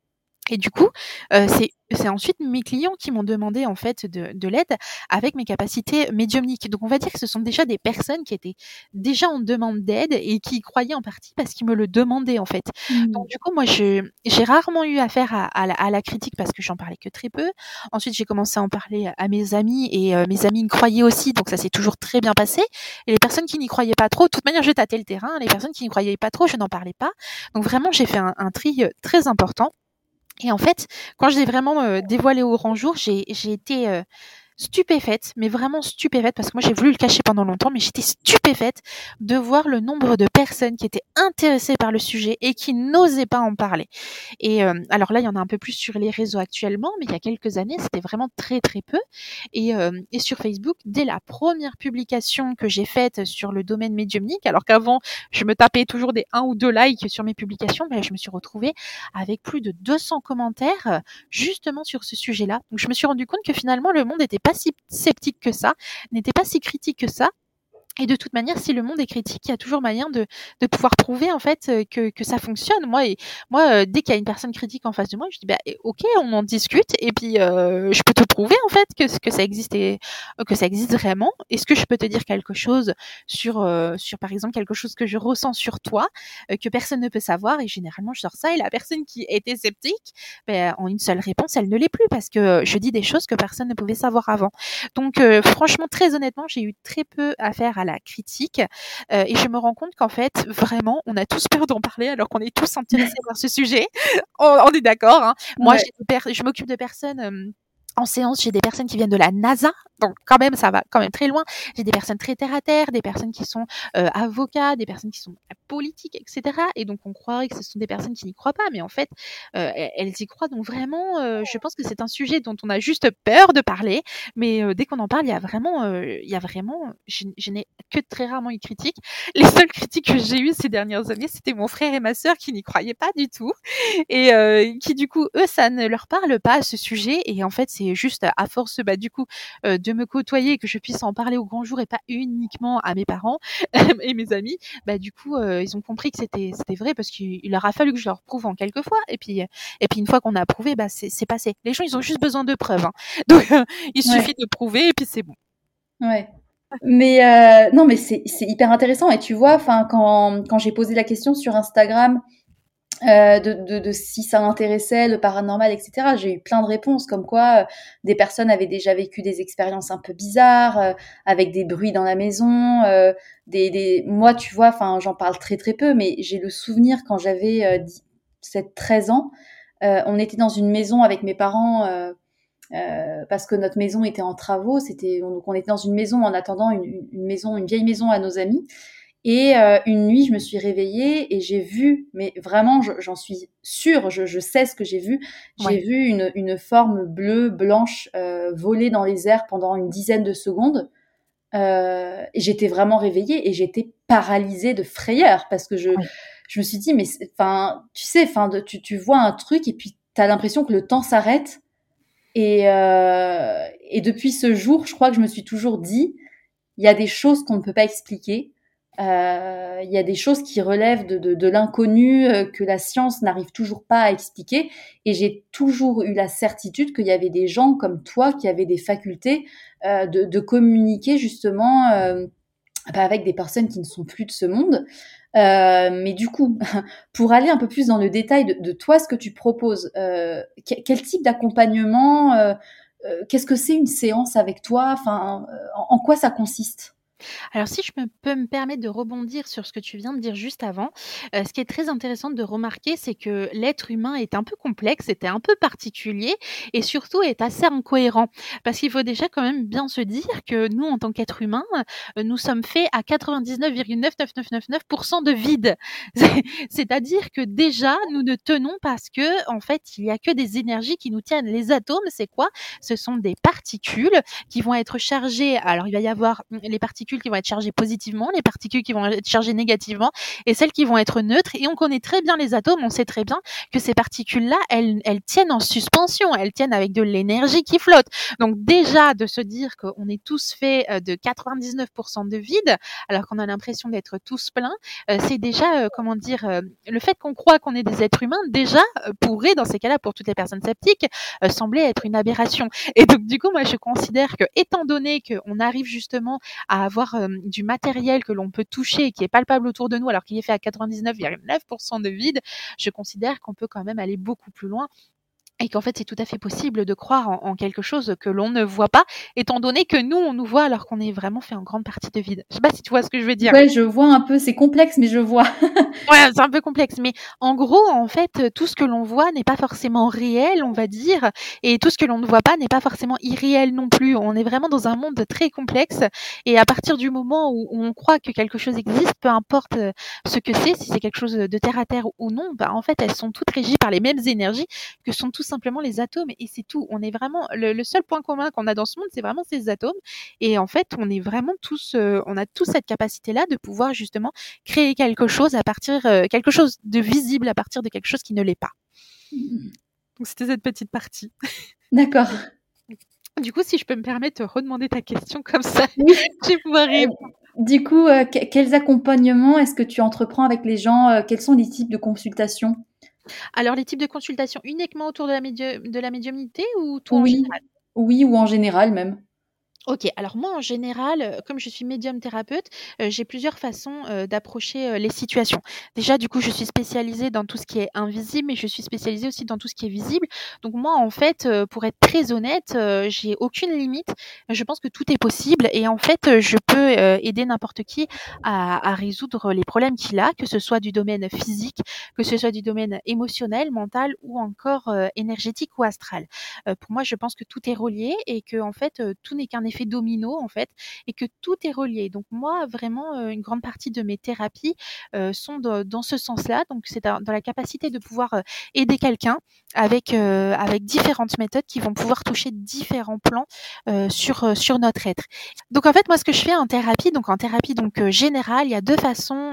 Speaker 2: Et du coup, euh, c'est ensuite mes clients qui m'ont demandé en fait de, de l'aide avec mes capacités médiumniques. Donc on va dire que ce sont déjà des personnes qui étaient déjà en demande d'aide et qui y croyaient en partie parce qu'ils me le demandaient en fait. Mmh. Donc du coup moi j'ai rarement eu affaire à, à, la, à, la, critique parce que j'en parlais que très peu. Ensuite j'ai commencé à en parler à mes amis et euh, mes amis me croyaient aussi donc ça s'est toujours très bien passé. Et les personnes qui n'y croyaient pas trop, de toute manière je tâtais le terrain. Les personnes qui n'y croyaient pas trop, je n'en parlais pas. Donc vraiment j'ai fait un, un tri euh, très important. Et en fait, quand je l'ai vraiment euh, dévoilé au grand jour, j'ai été euh, stupéfaite, mais vraiment stupéfaite, parce que moi j'ai voulu le cacher pendant longtemps, mais j'étais stupéfaite de voir le nombre de personnes qui étaient intéressées par le sujet et qui n'osaient pas en parler. Et euh, alors là, il y en a un peu plus sur les réseaux actuellement, mais il y a quelques années, c'était vraiment très très peu. Et, euh, sur Facebook, dès la première publication que j'ai faite sur le domaine médiumnique, alors qu'avant je me tapais toujours des un ou deux likes sur mes publications, ben, je me suis retrouvée avec plus de 200 commentaires euh, justement sur ce sujet-là. Donc je me suis rendu compte que finalement le monde était pas si sceptique que ça, n'était pas si critique que ça. Et de toute manière, si le monde est critique, il y a toujours moyen de, de pouvoir prouver en fait euh, que, que ça fonctionne. Moi, et, moi, euh, dès qu'il y a une personne critique en face de moi, je dis bah ok, on en discute et puis euh, je peux te prouver en fait que que ça existe que ça existe vraiment. Est-ce que je peux te dire quelque chose sur sur par exemple quelque chose que je ressens sur toi que personne ne peut savoir? Et généralement je sors ça et la personne qui était sceptique, ben, en une seule réponse, elle ne l'est plus parce que je dis des choses que personne ne pouvait savoir avant. Donc franchement, très honnêtement, j'ai eu très peu à faire à la critique. Euh, et je me rends compte qu'en fait, vraiment, on a tous peur d'en parler alors qu'on est tous intéressés par ce sujet. on, est d'accord. Hein. Moi, je m'occupe de personnes en séance, j'ai des personnes qui viennent de la NASA, donc quand même ça va quand même très loin. J'ai des personnes très terre à terre, des personnes qui sont euh, avocats, des personnes qui sont politiques, etc. Et donc on croirait que ce sont des personnes qui n'y croient pas, mais en fait euh, elles y croient. Donc vraiment, euh, je pense que c'est un sujet dont on a juste peur de parler, mais dès qu'on en parle, il y a vraiment, il y a vraiment, je, je n'ai que très rarement eu de critiques. Les seules critiques que j'ai eues ces dernières années, c'était mon frère et ma sœur qui n'y croyaient pas du tout et qui du coup eux ça ne leur parle pas à ce sujet et en fait c'est juste à force bah, du coup euh, de me côtoyer que je puisse en parler au grand jour et pas uniquement à mes parents et mes amis, bah du coup euh, ils ont compris que c'était c'était vrai parce qu'il leur a fallu que je leur prouve en quelques fois et puis et puis une fois qu'on a prouvé bah c'est passé. Les gens ils ont juste besoin de preuves. Hein. Donc il suffit de prouver et puis c'est bon.
Speaker 1: Ouais. Mais euh, non, mais c'est hyper intéressant. Et tu vois, enfin, quand, quand j'ai posé la question sur Instagram euh, de, de, de, si ça m'intéressait, le paranormal, etc. J'ai eu plein de réponses, comme quoi euh, des personnes avaient déjà vécu des expériences un peu bizarres, euh, avec des bruits dans la maison. des, des... Moi, tu vois, enfin, j'en parle très très peu, mais j'ai le souvenir quand j'avais 13 ans, on était dans une maison avec mes parents. parce que notre maison était en travaux, c'était donc on était dans une maison en attendant une, une maison, une vieille maison à nos amis, et euh, une nuit, je me suis réveillée et j'ai vu, mais vraiment, j'en suis sûre, je, sais ce que j'ai vu. J'ai vu une, une, forme bleue, blanche, euh, voler dans les airs pendant une dizaine de secondes. Euh, j'étais vraiment réveillée et j'étais paralysée de frayeur parce que je, je me suis dit, mais enfin, tu sais, enfin, tu, tu vois un truc et puis tu as l'impression que le temps s'arrête. Et, euh, et depuis ce jour, je crois que je me suis toujours dit, il y a des choses qu'on ne peut pas expliquer. Euh, il y a des choses qui relèvent de, de, l'inconnu euh, que la science n'arrive toujours pas à expliquer. Et j'ai toujours eu la certitude qu'il y avait des gens comme toi qui avaient des facultés euh, de, communiquer justement bah, avec des personnes qui ne sont plus de ce monde. Mais du coup, pour aller un peu plus dans le détail de, de toi, ce que tu proposes, quel type d'accompagnement Qu'est-ce que c'est une séance avec toi? Enfin, en quoi ça consiste?
Speaker 2: Alors si je peux me permettre de rebondir sur ce que tu viens de dire juste avant, euh, ce qui est très intéressant de remarquer, c'est que l'être humain est un peu complexe, est un peu particulier et surtout est assez incohérent. Parce qu'il faut déjà quand même bien se dire que nous, en tant qu'être humain, euh, nous sommes faits à 99,99999% de vide. C'est-à-dire que déjà, nous ne tenons parce que, en fait, il y a que des énergies qui nous tiennent. Les atomes, c'est quoi? Ce sont des particules qui vont être chargées. Alors, il va y avoir les particules qui vont être chargées positivement, les particules qui vont être chargées négativement et celles qui vont être neutres. Et on connaît très bien les atomes, on sait très bien que ces particules-là, elles, elles tiennent en suspension, elles tiennent avec de l'énergie qui flotte. Donc déjà, de se dire qu'on est tous faits euh, de 99% de vide, alors qu'on a l'impression d'être tous pleins, euh, c'est déjà, euh, comment dire, le fait qu'on croit qu'on est des êtres humains, déjà pourrait, dans ces cas-là, pour toutes les personnes sceptiques, sembler être une aberration. Et donc, du coup, moi, je considère que, étant donné qu'on arrive justement à avoir du matériel que l'on peut toucher et qui est palpable autour de nous alors qu'il est fait à 99,9% de vide, je considère qu'on peut quand même aller beaucoup plus loin et qu'en fait c'est tout à fait possible de croire en, quelque chose que l'on ne voit pas, étant donné que nous on nous voit alors qu'on est vraiment fait en grande partie de vide. Je sais pas si tu vois ce que je veux dire.
Speaker 1: Ouais, je vois un peu, c'est complexe, mais je vois.
Speaker 2: ouais, c'est un peu complexe, mais en gros, en fait, tout ce que l'on voit n'est pas forcément réel, on va dire, et tout ce que l'on ne voit pas n'est pas forcément irréel non plus. On est vraiment dans un monde très complexe, et à partir du moment où, on croit que quelque chose existe, peu importe euh, ce que c'est, si c'est quelque chose de terre à terre ou non, bah en fait, elles sont toutes régies par les mêmes énergies que sont tous simplement les atomes et c'est tout. On est vraiment le, seul point commun qu'on a dans ce monde, c'est vraiment ces atomes. Et en fait, on est vraiment tous, euh, on a tous cette capacité-là de pouvoir justement créer quelque chose à partir, euh, quelque chose de visible à partir de quelque chose qui ne l'est pas. Donc c'était cette petite partie.
Speaker 1: D'accord.
Speaker 2: Du coup, si je peux me permettre de redemander ta question comme ça, je vais pouvoir répondre.
Speaker 1: Du coup, euh, quels accompagnements est-ce que tu entreprends avec les gens Quels sont les types de consultations?
Speaker 2: Alors, les types de consultations uniquement autour de la, de la médiumnité ou tout
Speaker 1: oui.
Speaker 2: en général?
Speaker 1: Oui, ou en général même.
Speaker 2: Ok, alors moi en général, euh, comme je suis médium thérapeute, euh, j'ai plusieurs façons euh, d'approcher les situations. Déjà, du coup, je suis spécialisée dans tout ce qui est invisible, mais je suis spécialisée aussi dans tout ce qui est visible. Donc moi, en fait, pour être très honnête, j'ai aucune limite. Je pense que tout est possible et en fait, je peux aider n'importe qui à, à, résoudre les problèmes qu'il a, que ce soit du domaine physique, que ce soit du domaine émotionnel, mental ou encore énergétique ou astral. pour moi, je pense que tout est relié et que en fait, tout n'est qu'un effet domino en fait et que tout est relié. Donc moi vraiment une grande partie de mes thérapies sont dans ce sens-là. Donc c'est dans, la capacité de pouvoir aider quelqu'un avec avec différentes méthodes qui vont pouvoir toucher différents plans sur sur notre être. Donc en fait moi ce que je fais en thérapie donc en thérapie donc générale il y a deux façons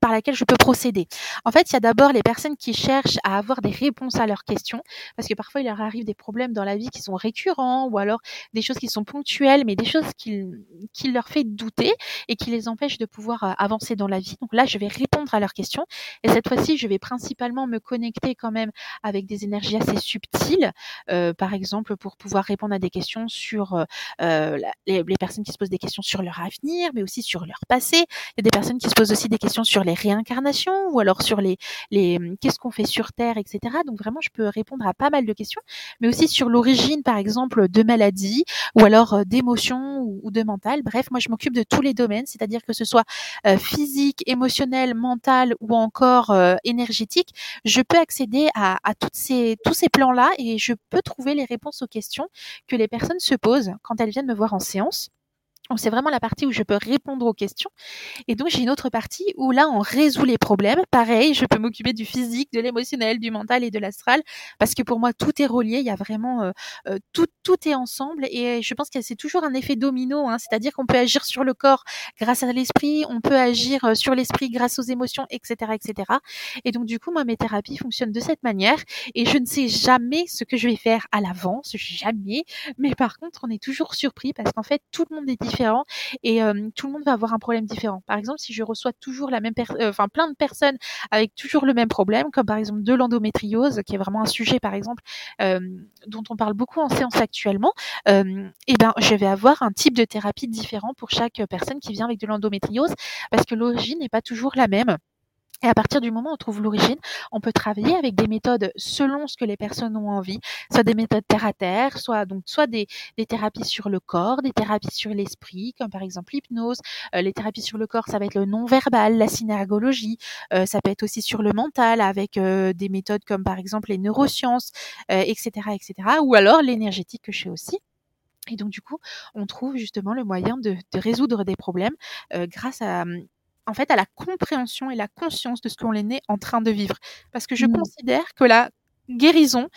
Speaker 2: par laquelle je peux procéder. En fait il y a d'abord les personnes qui cherchent à avoir des réponses à leurs questions parce que parfois il leur arrive des problèmes dans la vie qui sont récurrents ou alors des choses qui sont ponctuelles mais des choses qui, qui leur fait douter et qui les empêchent de pouvoir euh, avancer dans la vie. Donc là, je vais répondre à leurs questions. Et cette fois-ci, je vais principalement me connecter quand même avec des énergies assez subtiles, euh, par exemple pour pouvoir répondre à des questions sur euh, les, les, personnes qui se posent des questions sur leur avenir, mais aussi sur leur passé. Il y a des personnes qui se posent aussi des questions sur les réincarnations ou alors sur les, les qu'est-ce qu'on fait sur Terre, etc. Donc vraiment, je peux répondre à pas mal de questions, mais aussi sur l'origine, par exemple, de maladies ou alors d'émotion ou, de mental. Bref, moi je m'occupe de tous les domaines, c'est-à-dire que ce soit euh, physique, émotionnel, mental ou encore euh, énergétique. Je peux accéder à, à toutes ces, tous ces plans-là et je peux trouver les réponses aux questions que les personnes se posent quand elles viennent me voir en séance c'est vraiment la partie où je peux répondre aux questions. Et donc, j'ai une autre partie où là, on résout les problèmes. Pareil, je peux m'occuper du physique, de l'émotionnel, du mental et de l'astral. Parce que pour moi, tout est relié. Il y a vraiment euh, euh, tout, tout est ensemble. Et je pense que c'est toujours un effet domino. Hein. C'est-à-dire qu'on peut agir sur le corps grâce à l'esprit. On peut agir euh, sur l'esprit grâce aux émotions, etc., etc. Et donc, du coup, moi, mes thérapies fonctionnent de cette manière. Et je ne sais jamais ce que je vais faire à l'avance. Jamais. Mais par contre, on est toujours surpris parce qu'en fait, tout le monde est différent et tout le monde va avoir un problème différent. Par exemple, si je reçois toujours la même euh, enfin plein de personnes avec toujours le même problème, comme par exemple de l'endométriose, qui est vraiment un sujet par exemple dont on parle beaucoup en séance actuellement, eh ben je vais avoir un type de thérapie différent pour chaque personne qui vient avec de l'endométriose parce que l'origine n'est pas toujours la même. Et à partir du moment où on trouve l'origine, on peut travailler avec des méthodes selon ce que les personnes ont envie, soit des méthodes terre à terre, soit donc soit des, des thérapies sur le corps, des thérapies sur l'esprit, comme par exemple l'hypnose. Euh, les thérapies sur le corps, ça va être le non-verbal, la synergologie. Euh, ça peut être aussi sur le mental avec euh, des méthodes comme par exemple les neurosciences, etc., etc. Ou alors l'énergétique que je fais aussi. Et donc du coup, on trouve justement le moyen de, de résoudre des problèmes grâce à, en fait à la compréhension et la conscience de ce qu'on est né en train de vivre. Parce que je mmh. considère que la guérison,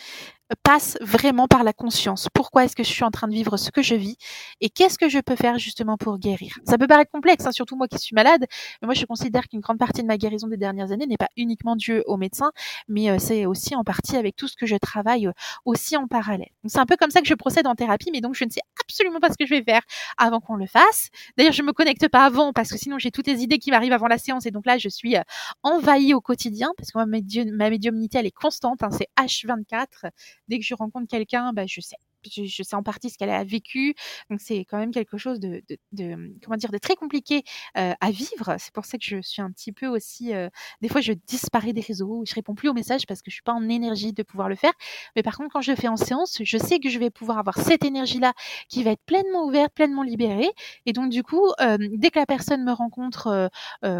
Speaker 2: passe vraiment par la conscience. Pourquoi est-ce que je suis en train de vivre ce que je vis et qu'est-ce que je peux faire justement pour guérir? Ça peut paraître complexe, hein, surtout moi qui suis malade, mais moi je considère qu'une grande partie de ma guérison des dernières années n'est pas uniquement due au médecin, mais euh, c'est aussi en partie avec tout ce que je travaille euh, aussi en parallèle. C'est un peu comme ça que je procède en thérapie, mais donc je ne sais absolument pas ce que je vais faire avant qu'on le fasse. D'ailleurs, je me connecte pas avant parce que sinon j'ai toutes les idées qui m'arrivent avant la séance et donc là je suis euh, envahie au quotidien parce que ma, médiumnité elle est constante, hein, c'est H24 dès que je rencontre quelqu'un, bah, je sais je, sais en partie ce qu'elle a vécu. Donc c'est quand même quelque chose de, de, comment dire de très compliqué euh, à vivre. C'est pour ça que je suis un petit peu aussi. Euh, des fois, je disparais des réseaux, je réponds plus aux messages parce que je suis pas en énergie de pouvoir le faire. Mais par contre, quand je fais en séance, je sais que je vais pouvoir avoir cette énergie-là qui va être pleinement ouverte, pleinement libérée. Et donc du coup, euh, dès que la personne me rencontre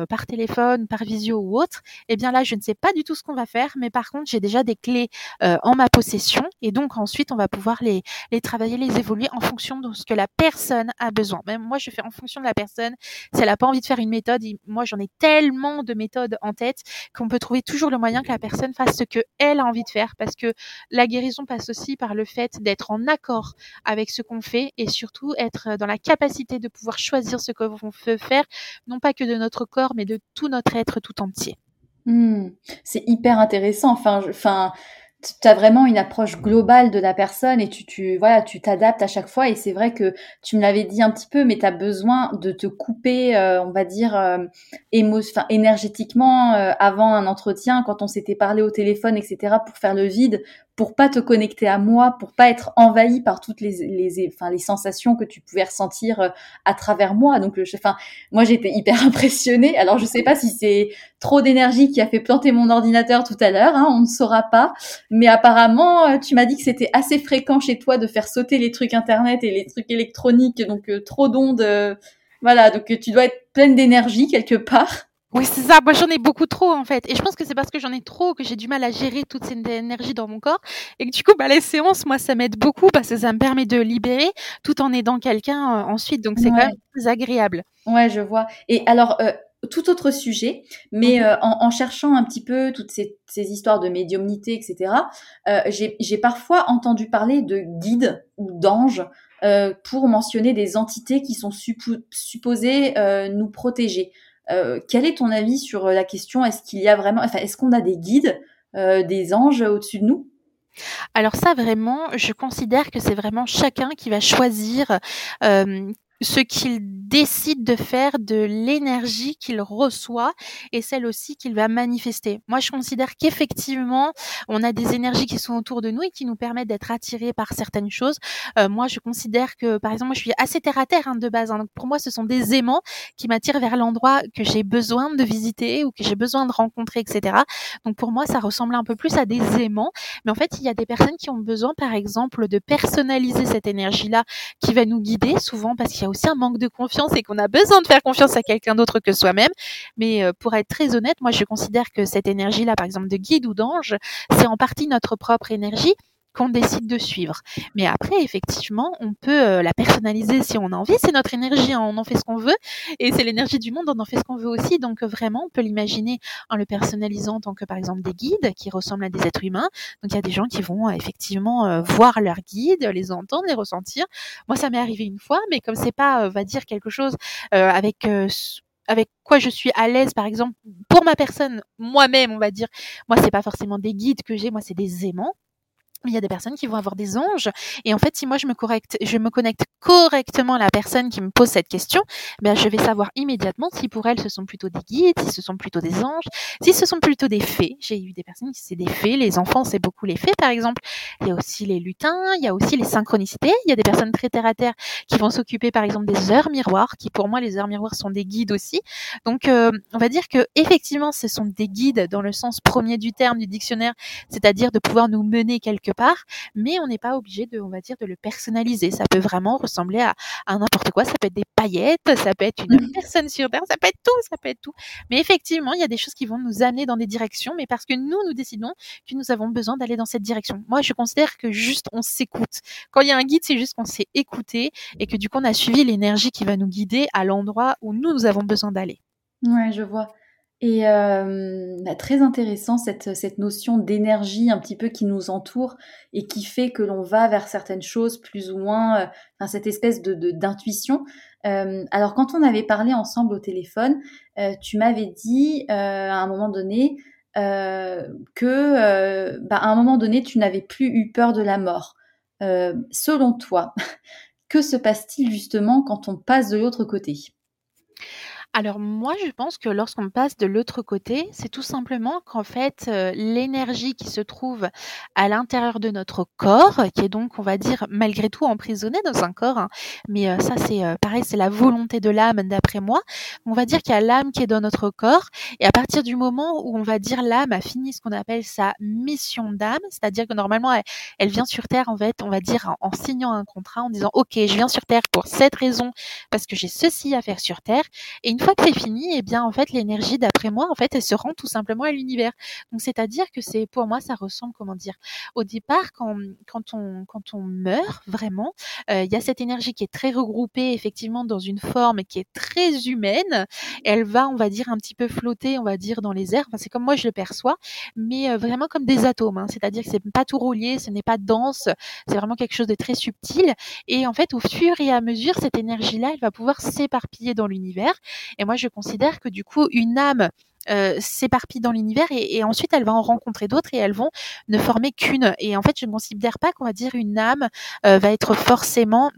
Speaker 2: par téléphone, par visio ou autre, eh bien là, je ne sais pas du tout ce qu'on va faire. Mais par contre, j'ai déjà des clés en ma possession. Et donc ensuite, on va pouvoir les les travailler, les évoluer en fonction de ce que la personne a besoin. Même moi, je fais en fonction de la personne. Si elle n'a pas envie de faire une méthode, moi, j'en ai tellement de méthodes en tête qu'on peut trouver toujours le moyen que la personne fasse ce que elle a envie de faire, parce que la guérison passe aussi par le fait d'être en accord avec ce qu'on fait et surtout être dans la capacité de pouvoir choisir ce qu'on veut faire, non pas que de notre corps, mais de tout notre être tout entier.
Speaker 1: Mmh. c'est hyper intéressant. Enfin, enfin, tu as vraiment une approche globale de la personne et tu, tu voilà, tu t'adaptes à chaque fois. Et c'est vrai que tu me l'avais dit un petit peu, mais tu as besoin de te couper, euh, on va dire, euh, énergétiquement euh, avant un entretien, quand on s'était parlé au téléphone, etc., pour faire le vide, pour pas te connecter à moi, pour pas être envahi par toutes les, les, enfin, les sensations que tu pouvais ressentir euh, à travers moi. Donc, je, enfin, moi, j'étais hyper impressionnée. Alors, je sais pas si c'est trop d'énergie qui a fait planter mon ordinateur tout à l'heure, hein, on ne saura pas. Mais apparemment, euh, tu m'as dit que c'était assez fréquent chez toi de faire sauter les trucs internet et les trucs électroniques, donc euh, trop d'ondes. voilà, donc tu dois être pleine d'énergie quelque part.
Speaker 2: Oui, c'est ça. Moi, j'en ai beaucoup trop, en fait. Et je pense que c'est parce que j'en ai trop que j'ai du mal à gérer toute cette énergie dans mon corps. Et que du coup, bah, les séances, moi, ça m'aide beaucoup parce que ça me permet de libérer tout en aidant quelqu'un euh, ensuite. Donc, c'est quand même plus agréable.
Speaker 1: Ouais, je vois. Et alors, euh, tout autre sujet, mais mhm. euh, en, cherchant un petit peu toutes ces, histoires de médiumnité, etc., j'ai parfois entendu parler de guides ou d'anges pour mentionner des entités qui sont supposées nous protéger. Euh, quel est ton avis sur euh, la question? Est-ce qu'il y a vraiment, est-ce qu'on a des guides, euh, des anges au-dessus de nous?
Speaker 2: Alors ça vraiment, je considère que c'est vraiment chacun qui va choisir ce qu'il décide de faire de l'énergie qu'il reçoit et celle aussi qu'il va manifester. Moi, je considère qu'effectivement, on a des énergies qui sont autour de nous et qui nous permettent d'être attirés par certaines choses. Euh, moi, je considère que, par exemple, je suis assez terre à terre hein, de base. Hein. donc, pour moi, ce sont des aimants qui m'attirent vers l'endroit que j'ai besoin de visiter ou que j'ai besoin de rencontrer, etc. Donc, pour moi, ça ressemble un peu plus à des aimants. Mais en fait, il y a des personnes qui ont besoin, par exemple, de personnaliser cette énergie-là qui va nous guider, souvent parce qu'il y a aussi un manque de confiance et qu'on a besoin de faire confiance à quelqu'un d'autre que soi-même. Mais euh, pour être très honnête, moi je considère que cette énergie-là, par exemple de guide ou d'ange, c'est en partie notre propre énergie qu'on décide de suivre. Mais après, effectivement, on peut euh, la personnaliser si on a envie. C'est notre énergie, hein, on en fait ce qu'on veut. Et c'est l'énergie du monde, on en fait ce qu'on veut aussi. Donc vraiment, on peut l'imaginer en le personnalisant en tant que, par exemple, des guides qui ressemblent à des êtres humains. Donc il y a des gens qui vont euh, effectivement euh, voir leurs guides, les entendre, les ressentir. Moi, ça m'est arrivé une fois, mais comme c'est pas, va dire quelque chose avec avec quoi je suis à l'aise, par exemple, pour ma personne, moi-même, on va dire. Moi, c'est pas forcément des guides que j'ai, moi, c'est des aimants il y a des personnes qui vont avoir des anges. Et en fait si moi je me je me connecte correctement à la personne qui me pose cette question ben je vais savoir immédiatement si pour elle ce sont plutôt des guides si ce sont plutôt des anges si ce sont plutôt des fées. J'ai eu des personnes qui c'est des fées les enfants c'est beaucoup les fées par exemple. Il y a aussi les lutins il y a aussi les synchronicités. Il y a des personnes très terre à terre qui vont s'occuper par exemple des heures miroirs qui pour moi les heures miroirs sont des guides aussi. Donc euh, on va dire que effectivement ce sont des guides dans le sens premier du terme du dictionnaire c'est-à-dire de pouvoir nous mener quelque part, mais on n'est pas obligé de, on va dire, de le personnaliser. Ça peut vraiment ressembler à, n'importe quoi. Ça peut être des paillettes, ça peut être une mmh. personne sur terre, ça peut être tout, ça peut être tout. Mais effectivement, il y a des choses qui vont nous amener dans des directions, mais parce que nous, nous décidons que nous avons besoin d'aller dans cette direction. Moi, je considère que juste on s'écoute. Quand il y a un guide, c'est juste qu'on s'est écouté et que du coup, on a suivi l'énergie qui va nous guider à l'endroit où nous, nous avons besoin d'aller.
Speaker 1: Ouais, je vois. Et euh, bah, très intéressant cette, cette notion d'énergie un petit peu qui nous entoure et qui fait que l'on va vers certaines choses plus ou moins, euh, cette espèce de d'intuition. Euh, alors quand on avait parlé ensemble au téléphone, euh, tu m'avais dit à un moment donné que bah, à un moment donné tu n'avais plus eu peur de la mort. selon toi, que se passe-t-il justement quand on passe de l'autre côté?
Speaker 2: Alors moi, je pense que lorsqu'on passe de l'autre côté, c'est tout simplement qu'en fait, euh, l'énergie qui se trouve à l'intérieur de notre corps, qui est donc, on va dire, malgré tout emprisonnée dans un corps, hein, mais euh, ça c'est euh, pareil, c'est la volonté de l'âme d'après moi. On va dire qu'il y a l'âme qui est dans notre corps, et à partir du moment où on va dire l'âme a fini ce qu'on appelle sa mission d'âme, c'est-à-dire que normalement elle, vient sur Terre, en fait, on va dire en, signant un contrat, en disant, ok, je viens sur Terre pour cette raison, parce que j'ai ceci à faire sur Terre, et fois que c'est fini, eh bien en fait l'énergie d'après moi en fait elle se rend tout simplement à l'univers. Donc c'est-à-dire que c'est pour moi ça ressemble comment dire au départ quand quand on quand on meurt vraiment, euh, il y a cette énergie qui est très regroupée effectivement dans une forme qui est très humaine. Elle va on va dire un petit peu flotter on va dire dans les airs. Enfin, c'est comme moi je le perçois, mais euh, vraiment comme des atomes. Hein. C'est-à-dire que c'est pas tout relié, ce n'est pas dense, c'est vraiment quelque chose de très subtil. Et en fait au fur et à mesure cette énergie là elle va pouvoir s'éparpiller dans l'univers et moi, je considère que du coup, une âme euh, s'éparpille dans l'univers et, ensuite elle va en rencontrer d'autres et elles vont ne former qu'une. Et en fait, je ne considère pas qu'on va dire une âme euh, va être forcément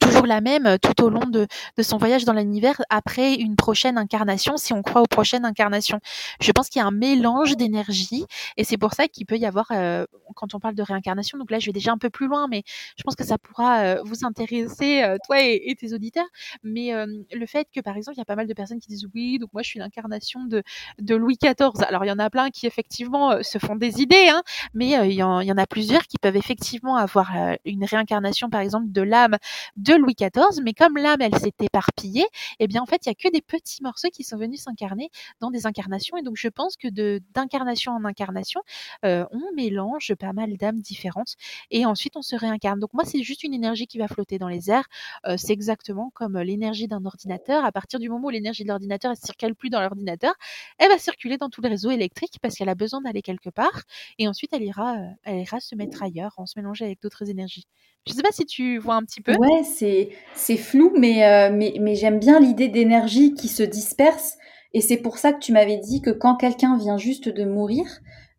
Speaker 2: toujours la même euh, tout au long de, de son voyage dans l'univers après une prochaine incarnation, si on croit aux prochaines incarnations. Je pense qu'il y a un mélange d'énergie et c'est pour ça qu'il peut y avoir, euh, quand on parle de réincarnation, donc là je vais déjà un peu plus loin, mais je pense que ça pourra euh, vous intéresser, toi et, tes auditeurs, mais le fait que par exemple il y a pas mal de personnes qui disent oui, donc moi je suis l'incarnation de, de Louis XIV. Alors il y en a plein qui effectivement se font des idées, hein, mais il il y en a plusieurs qui peuvent effectivement avoir une réincarnation par exemple de l'âme de Louis XIV, mais comme l'âme, elle s'est éparpillée, eh bien, en fait, il y a que des petits morceaux qui sont venus s'incarner dans des incarnations. Et donc, je pense que d'incarnation en incarnation, euh, on mélange pas mal d'âmes différentes et ensuite on se réincarne. Donc, moi, c'est juste une énergie qui va flotter dans les airs. Euh, c'est exactement comme l'énergie d'un ordinateur. À partir du moment où l'énergie de l'ordinateur ne circule plus dans l'ordinateur, elle va circuler dans tous les réseaux électriques parce qu'elle a besoin d'aller quelque part. Et ensuite, elle ira, euh, elle ira se mettre ailleurs en se mélangeant avec d'autres énergies. Je sais pas si tu vois un petit peu.
Speaker 1: Ouais, c'est c'est flou, mais euh, mais, mais j'aime bien l'idée d'énergie qui se disperse. Et c'est pour ça que tu m'avais dit que quand quelqu'un vient juste de mourir,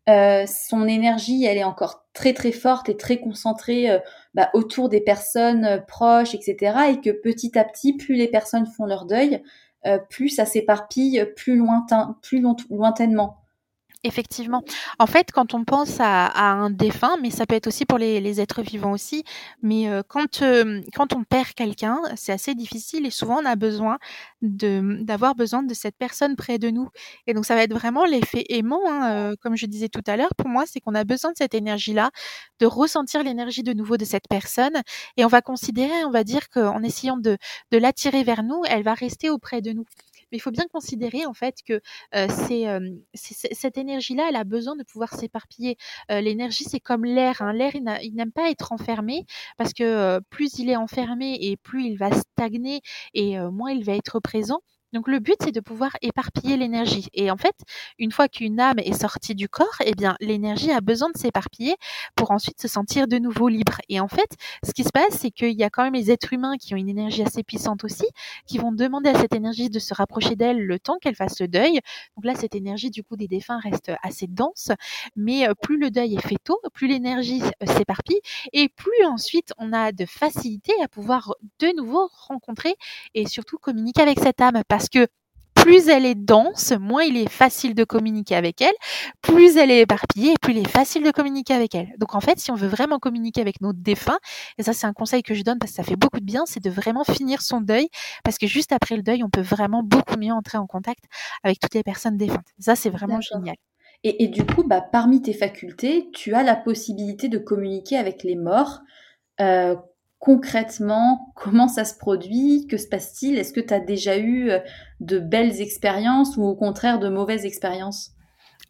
Speaker 1: euh, son énergie, elle est encore très très forte et très concentrée euh, bah, autour des personnes euh, proches, etc. Et que petit à petit, plus les personnes font leur deuil, euh, plus ça s'éparpille plus lointain, plus lointainement.
Speaker 2: Effectivement. En fait, quand on pense à, un défunt, mais ça peut être aussi pour les, êtres vivants aussi, mais euh, quand, euh, quand on perd quelqu'un, c'est assez difficile et souvent on a besoin d'avoir besoin de cette personne près de nous. Et donc ça va être vraiment l'effet aimant, hein, euh, comme je disais tout à l'heure. Pour moi, c'est qu'on a besoin de cette énergie-là, de ressentir l'énergie de nouveau de cette personne, et on va considérer, on va dire qu'en essayant de, de l'attirer vers nous, elle va rester auprès de nous. Mais il faut bien considérer en fait que cette énergie-là, elle a besoin de pouvoir s'éparpiller. l'énergie, c'est comme l'air. Hein. L'air, il, n'aime pas être enfermé parce que plus il est enfermé et plus il va stagner et moins il va être présent. Donc le but, c'est de pouvoir éparpiller l'énergie. Et en fait, une fois qu'une âme est sortie du corps, eh bien l'énergie a besoin de s'éparpiller pour ensuite se sentir de nouveau libre. Et en fait, ce qui se passe, c'est qu'il y a quand même les êtres humains qui ont une énergie assez puissante aussi, qui vont demander à cette énergie de se rapprocher d'elle le temps qu'elle fasse le deuil. Donc là, cette énergie du coup des défunts reste assez dense, mais euh, plus le deuil est fait tôt, plus l'énergie euh, s'éparpille et plus ensuite on a de facilité à pouvoir de nouveau rencontrer et surtout communiquer avec cette âme parce que plus elle est dense, moins il est facile de communiquer avec elle, plus elle est éparpillée, plus il est facile de communiquer avec elle. Donc en fait, si on veut vraiment communiquer avec nos défunts, et ça c'est un conseil que je donne parce que ça fait beaucoup de bien, c'est de vraiment finir son deuil, parce que juste après le deuil, on peut vraiment beaucoup mieux entrer en contact avec toutes les personnes défuntes. Ça c'est vraiment génial.
Speaker 1: Et, du coup, bah, parmi tes facultés, tu as la possibilité de communiquer avec les morts. Euh, concrètement, comment ça se produit, que se passe-t-il? Est-ce que tu as déjà eu euh, de belles expériences ou au contraire de mauvaises expériences?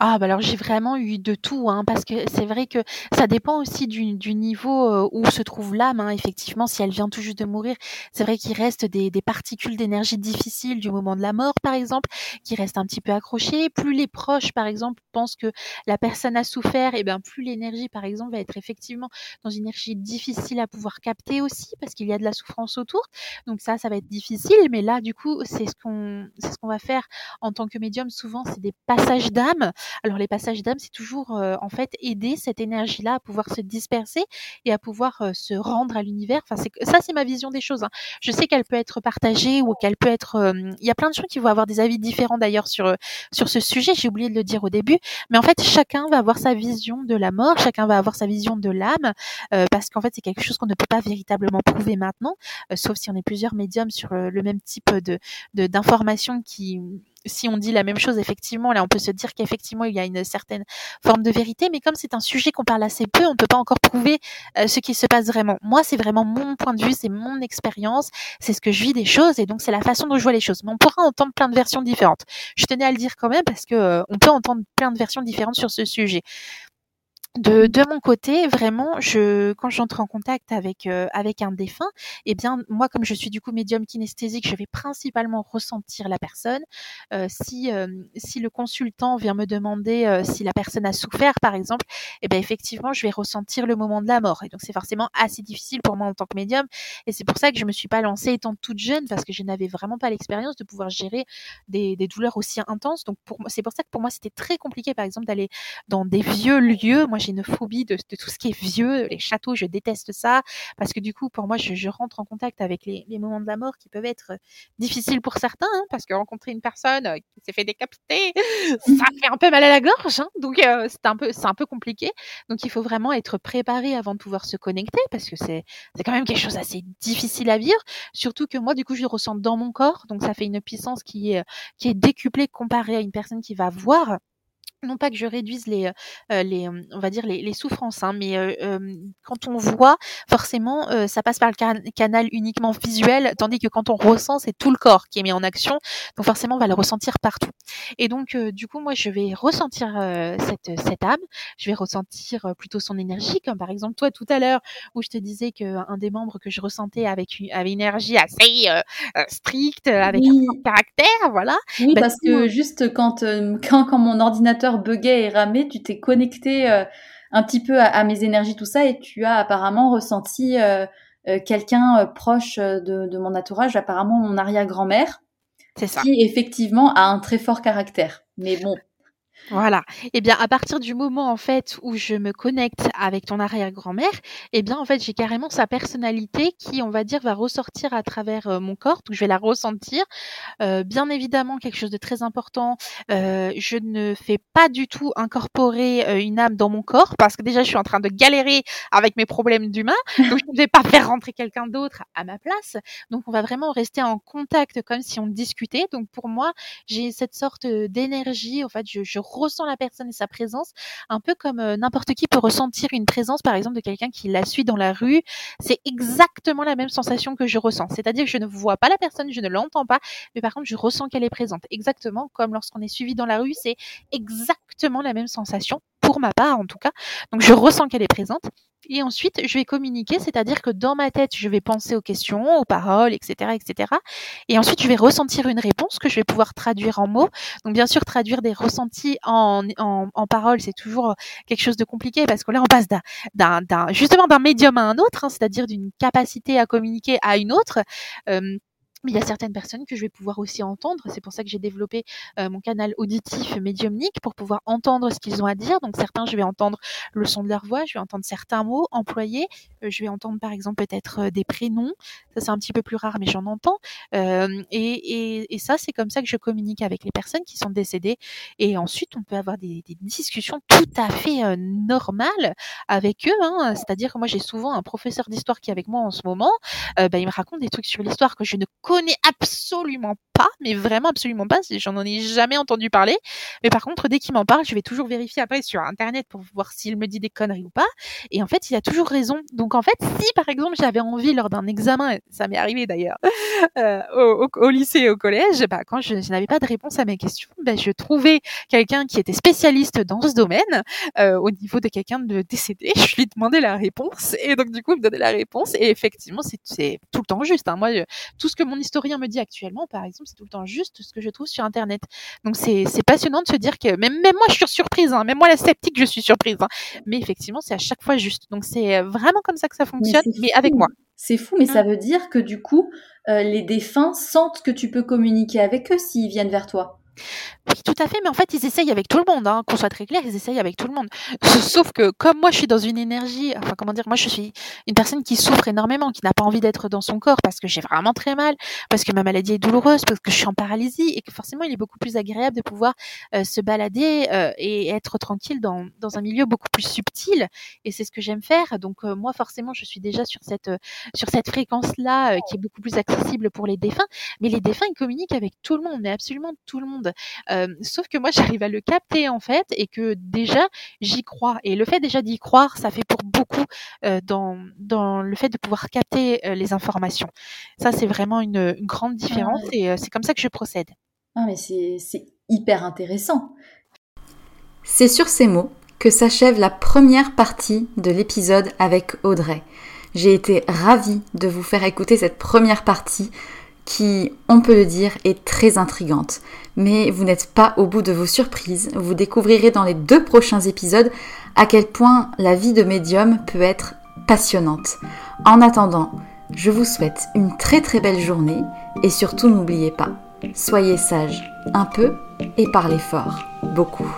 Speaker 2: Ah bah alors j'ai vraiment eu de tout, hein, parce que c'est vrai que ça dépend aussi du, du niveau euh, où se trouve l'âme. Hein, effectivement, si elle vient tout juste de mourir, c'est vrai qu'il reste des, des particules d'énergie difficiles du moment de la mort, par exemple, qui restent un petit peu accrochées. Plus les proches, par exemple, pensent que la personne a souffert, et bien plus l'énergie, par exemple, va être effectivement dans une énergie difficile à pouvoir capter aussi, parce qu'il y a de la souffrance autour. Donc ça, ça va être difficile. Mais là, du coup, c'est ce qu'on c'est ce qu'on va faire en tant que médium. Souvent, c'est des passages d'âme. Alors les passages d'âme, c'est toujours euh, en fait aider cette énergie-là à pouvoir se disperser et à pouvoir euh, se rendre à l'univers. Enfin, ça, c'est ma vision des choses. Hein. Je sais qu'elle peut être partagée ou qu'elle peut être. Euh, il y a plein de gens qui vont avoir des avis différents d'ailleurs sur sur ce sujet. J'ai oublié de le dire au début, mais en fait, chacun va avoir sa vision de la mort, chacun va avoir sa vision de l'âme, parce qu'en fait, c'est quelque chose qu'on ne peut pas véritablement prouver maintenant, sauf si on est plusieurs médiums sur le même type de d'informations qui si on dit la même chose, effectivement, là, on peut se dire qu'effectivement, il y a une certaine forme de vérité, mais comme c'est un sujet qu'on parle assez peu, on ne peut pas encore prouver euh, ce qui se passe vraiment. Moi, c'est vraiment mon point de vue, c'est mon expérience, c'est ce que je vis des choses, et donc c'est la façon dont je vois les choses. Mais on pourra entendre plein de versions différentes. Je tenais à le dire quand même parce que euh, on peut entendre plein de versions différentes sur ce sujet de, mon côté, vraiment, je, quand j'entre en contact avec euh, avec un défunt, eh bien, moi, comme je suis du coup médium kinesthésique, je vais principalement ressentir la personne. Euh, si euh, si le consultant vient me demander si la personne a souffert, par exemple, eh bien, effectivement, je vais ressentir le moment de la mort. Et donc, c'est forcément assez difficile pour moi en tant que médium. Et c'est pour ça que je me suis pas lancée étant toute jeune, parce que je n'avais vraiment pas l'expérience de pouvoir gérer des, des douleurs aussi intenses. Donc, pour c'est pour ça que pour moi, c'était très compliqué, par exemple, d'aller dans des vieux lieux. J'ai une phobie de, tout ce qui est vieux, les châteaux, je déteste ça, parce que du coup, pour moi, je, rentre en contact avec les, moments de la mort qui peuvent être difficiles pour certains, hein, parce que rencontrer une personne euh, qui s'est fait décapiter, ça fait un peu mal à la gorge, hein, donc euh, c'est un peu, c'est un peu compliqué. Donc il faut vraiment être préparé avant de pouvoir se connecter, parce que c'est, c'est quand même quelque chose assez difficile à vivre, surtout que moi, du coup, je le ressens dans mon corps, donc ça fait une puissance qui est, qui est décuplée comparée à une personne qui va voir non pas que je réduise les, euh, les on va dire les, les souffrances, hein, mais euh, quand on voit, forcément, ça passe par le canal uniquement visuel, tandis que quand on ressent, c'est tout le corps qui est mis en action, donc forcément, on va le ressentir partout. Et donc, du coup, moi, je vais ressentir cette, cette âme, je vais ressentir plutôt son énergie, comme par exemple toi tout à l'heure, où je te disais qu'un des membres que je ressentais avec une, avec une énergie assez stricte, avec un caractère, voilà.
Speaker 1: Oui, bah, parce que juste quand, quand, quand mon ordinateur buguait et ramait, tu t'es connecté euh, un petit peu à, mes énergies, tout ça, et tu as apparemment ressenti euh, euh, quelqu'un proche de, mon entourage, apparemment mon arrière-grand-mère, qui effectivement a un très fort caractère. Mais bon,
Speaker 2: voilà. Eh bien, à partir du moment en fait où je me connecte avec ton arrière-grand-mère, eh bien en fait j'ai carrément sa personnalité qui, on va dire, va ressortir à travers euh, mon corps. Donc je vais la ressentir. Euh, bien évidemment, quelque chose de très important. Euh, je ne fais pas du tout incorporer une âme dans mon corps parce que déjà je suis en train de galérer avec mes problèmes d'humain. Donc je ne vais pas faire rentrer quelqu'un d'autre à ma place. Donc on va vraiment rester en contact comme si on discutait. Donc pour moi, j'ai cette sorte d'énergie. En fait, je, je ressens la personne et sa présence, un peu comme euh, n'importe qui peut ressentir une présence, par exemple, de quelqu'un qui la suit dans la rue. C'est exactement la même sensation que je ressens. C'est-à-dire que je ne vois pas la personne, je ne l'entends pas, mais par contre, je ressens qu'elle est présente. Exactement comme lorsqu'on est suivi dans la rue, c'est exactement la même sensation, pour ma part en tout cas. Donc je ressens qu'elle est présente. Et ensuite, je vais communiquer, c'est-à-dire que dans ma tête, je vais penser aux questions, aux paroles, etc., etc. Et ensuite, je vais ressentir une réponse que je vais pouvoir traduire en mots. Donc, bien sûr, traduire des ressentis en, en, en paroles, c'est toujours quelque chose de compliqué parce que là, on passe d'un, justement d'un médium à un autre, hein, c'est-à-dire d'une capacité à communiquer à une autre. Euh, il y a certaines personnes que je vais pouvoir aussi entendre. C'est pour ça que j'ai développé euh, mon canal auditif médiumnique pour pouvoir entendre ce qu'ils ont à dire. Donc certains, je vais entendre le son de leur voix, je vais entendre certains mots employés, euh, je vais entendre par exemple peut-être euh, des prénoms. Ça c'est un petit peu plus rare, mais j'en entends. Et, et, et, ça, c'est comme ça que je communique avec les personnes qui sont décédées. Et ensuite, on peut avoir des, des discussions tout à fait normales avec eux. Hein. C'est-à-dire que moi, j'ai souvent un professeur d'histoire qui est avec moi en ce moment. Bah, il me raconte des trucs sur l'histoire que je ne connais connais absolument pas, mais vraiment absolument pas. J'en ai jamais entendu parler. Mais par contre, dès qu'il m'en parle, je vais toujours vérifier après sur Internet pour voir s'il me dit des conneries ou pas. Et en fait, il a toujours raison. Donc en fait, si par exemple j'avais envie lors d'un examen, ça m'est arrivé d'ailleurs, euh, au, lycée et au collège, bah, quand je, n'avais pas de réponse à mes questions, bah, je trouvais quelqu'un qui était spécialiste dans ce domaine, euh, au niveau de quelqu'un de décédé. Je lui demandais la réponse et donc du coup, il me donnait la réponse. Et effectivement, c'est tout le temps juste. Hein. Moi, tout ce que mon historien me dit actuellement, par exemple, c'est tout le temps juste ce que je trouve sur Internet. Donc c'est passionnant de se dire que même, même moi, je suis surprise, hein, même moi, la sceptique, je suis surprise. Hein. mais effectivement, c'est à chaque fois juste. Donc c'est vraiment comme ça que ça fonctionne, mais, avec moi.
Speaker 1: C'est fou, mais ça mmh. veut dire que du coup, euh, les défunts sentent que tu peux communiquer avec eux s'ils viennent vers toi.
Speaker 2: Oui, tout à fait, mais en fait, ils essayent avec tout le monde, hein, qu'on soit très clair, ils essayent avec tout le monde. Sauf que comme moi, je suis dans une énergie, enfin comment dire, moi, je suis une personne qui souffre énormément, qui n'a pas envie d'être dans son corps parce que j'ai vraiment très mal, parce que ma maladie est douloureuse, parce que je suis en paralysie et que forcément, il est beaucoup plus agréable de pouvoir euh, se balader euh, et être tranquille dans, dans un milieu beaucoup plus subtil. Et c'est ce que j'aime faire. Donc euh, moi, forcément, je suis déjà sur cette sur cette fréquence-là qui est beaucoup plus accessible pour les défunts. Mais les défunts, ils communiquent avec tout le monde, mais absolument tout le monde sauf que moi, j'arrive à le capter en fait, et que déjà, j'y crois. Et le fait déjà d'y croire, ça fait pour beaucoup dans, dans le fait de pouvoir capter les informations. Ça, c'est vraiment une, grande différence, et c'est comme ça que je procède.
Speaker 1: Ah, mais c'est hyper intéressant.
Speaker 3: C'est sur ces mots que s'achève la première partie de l'épisode avec Audrey. J'ai été ravie de vous faire écouter cette première partie qui, on peut le dire, est très intrigante. Mais vous n'êtes pas au bout de vos surprises. Vous découvrirez dans les deux prochains épisodes à quel point la vie de médium peut être passionnante. En attendant, je vous souhaite une très très belle journée et surtout n'oubliez pas, soyez sages un peu et parlez fort beaucoup.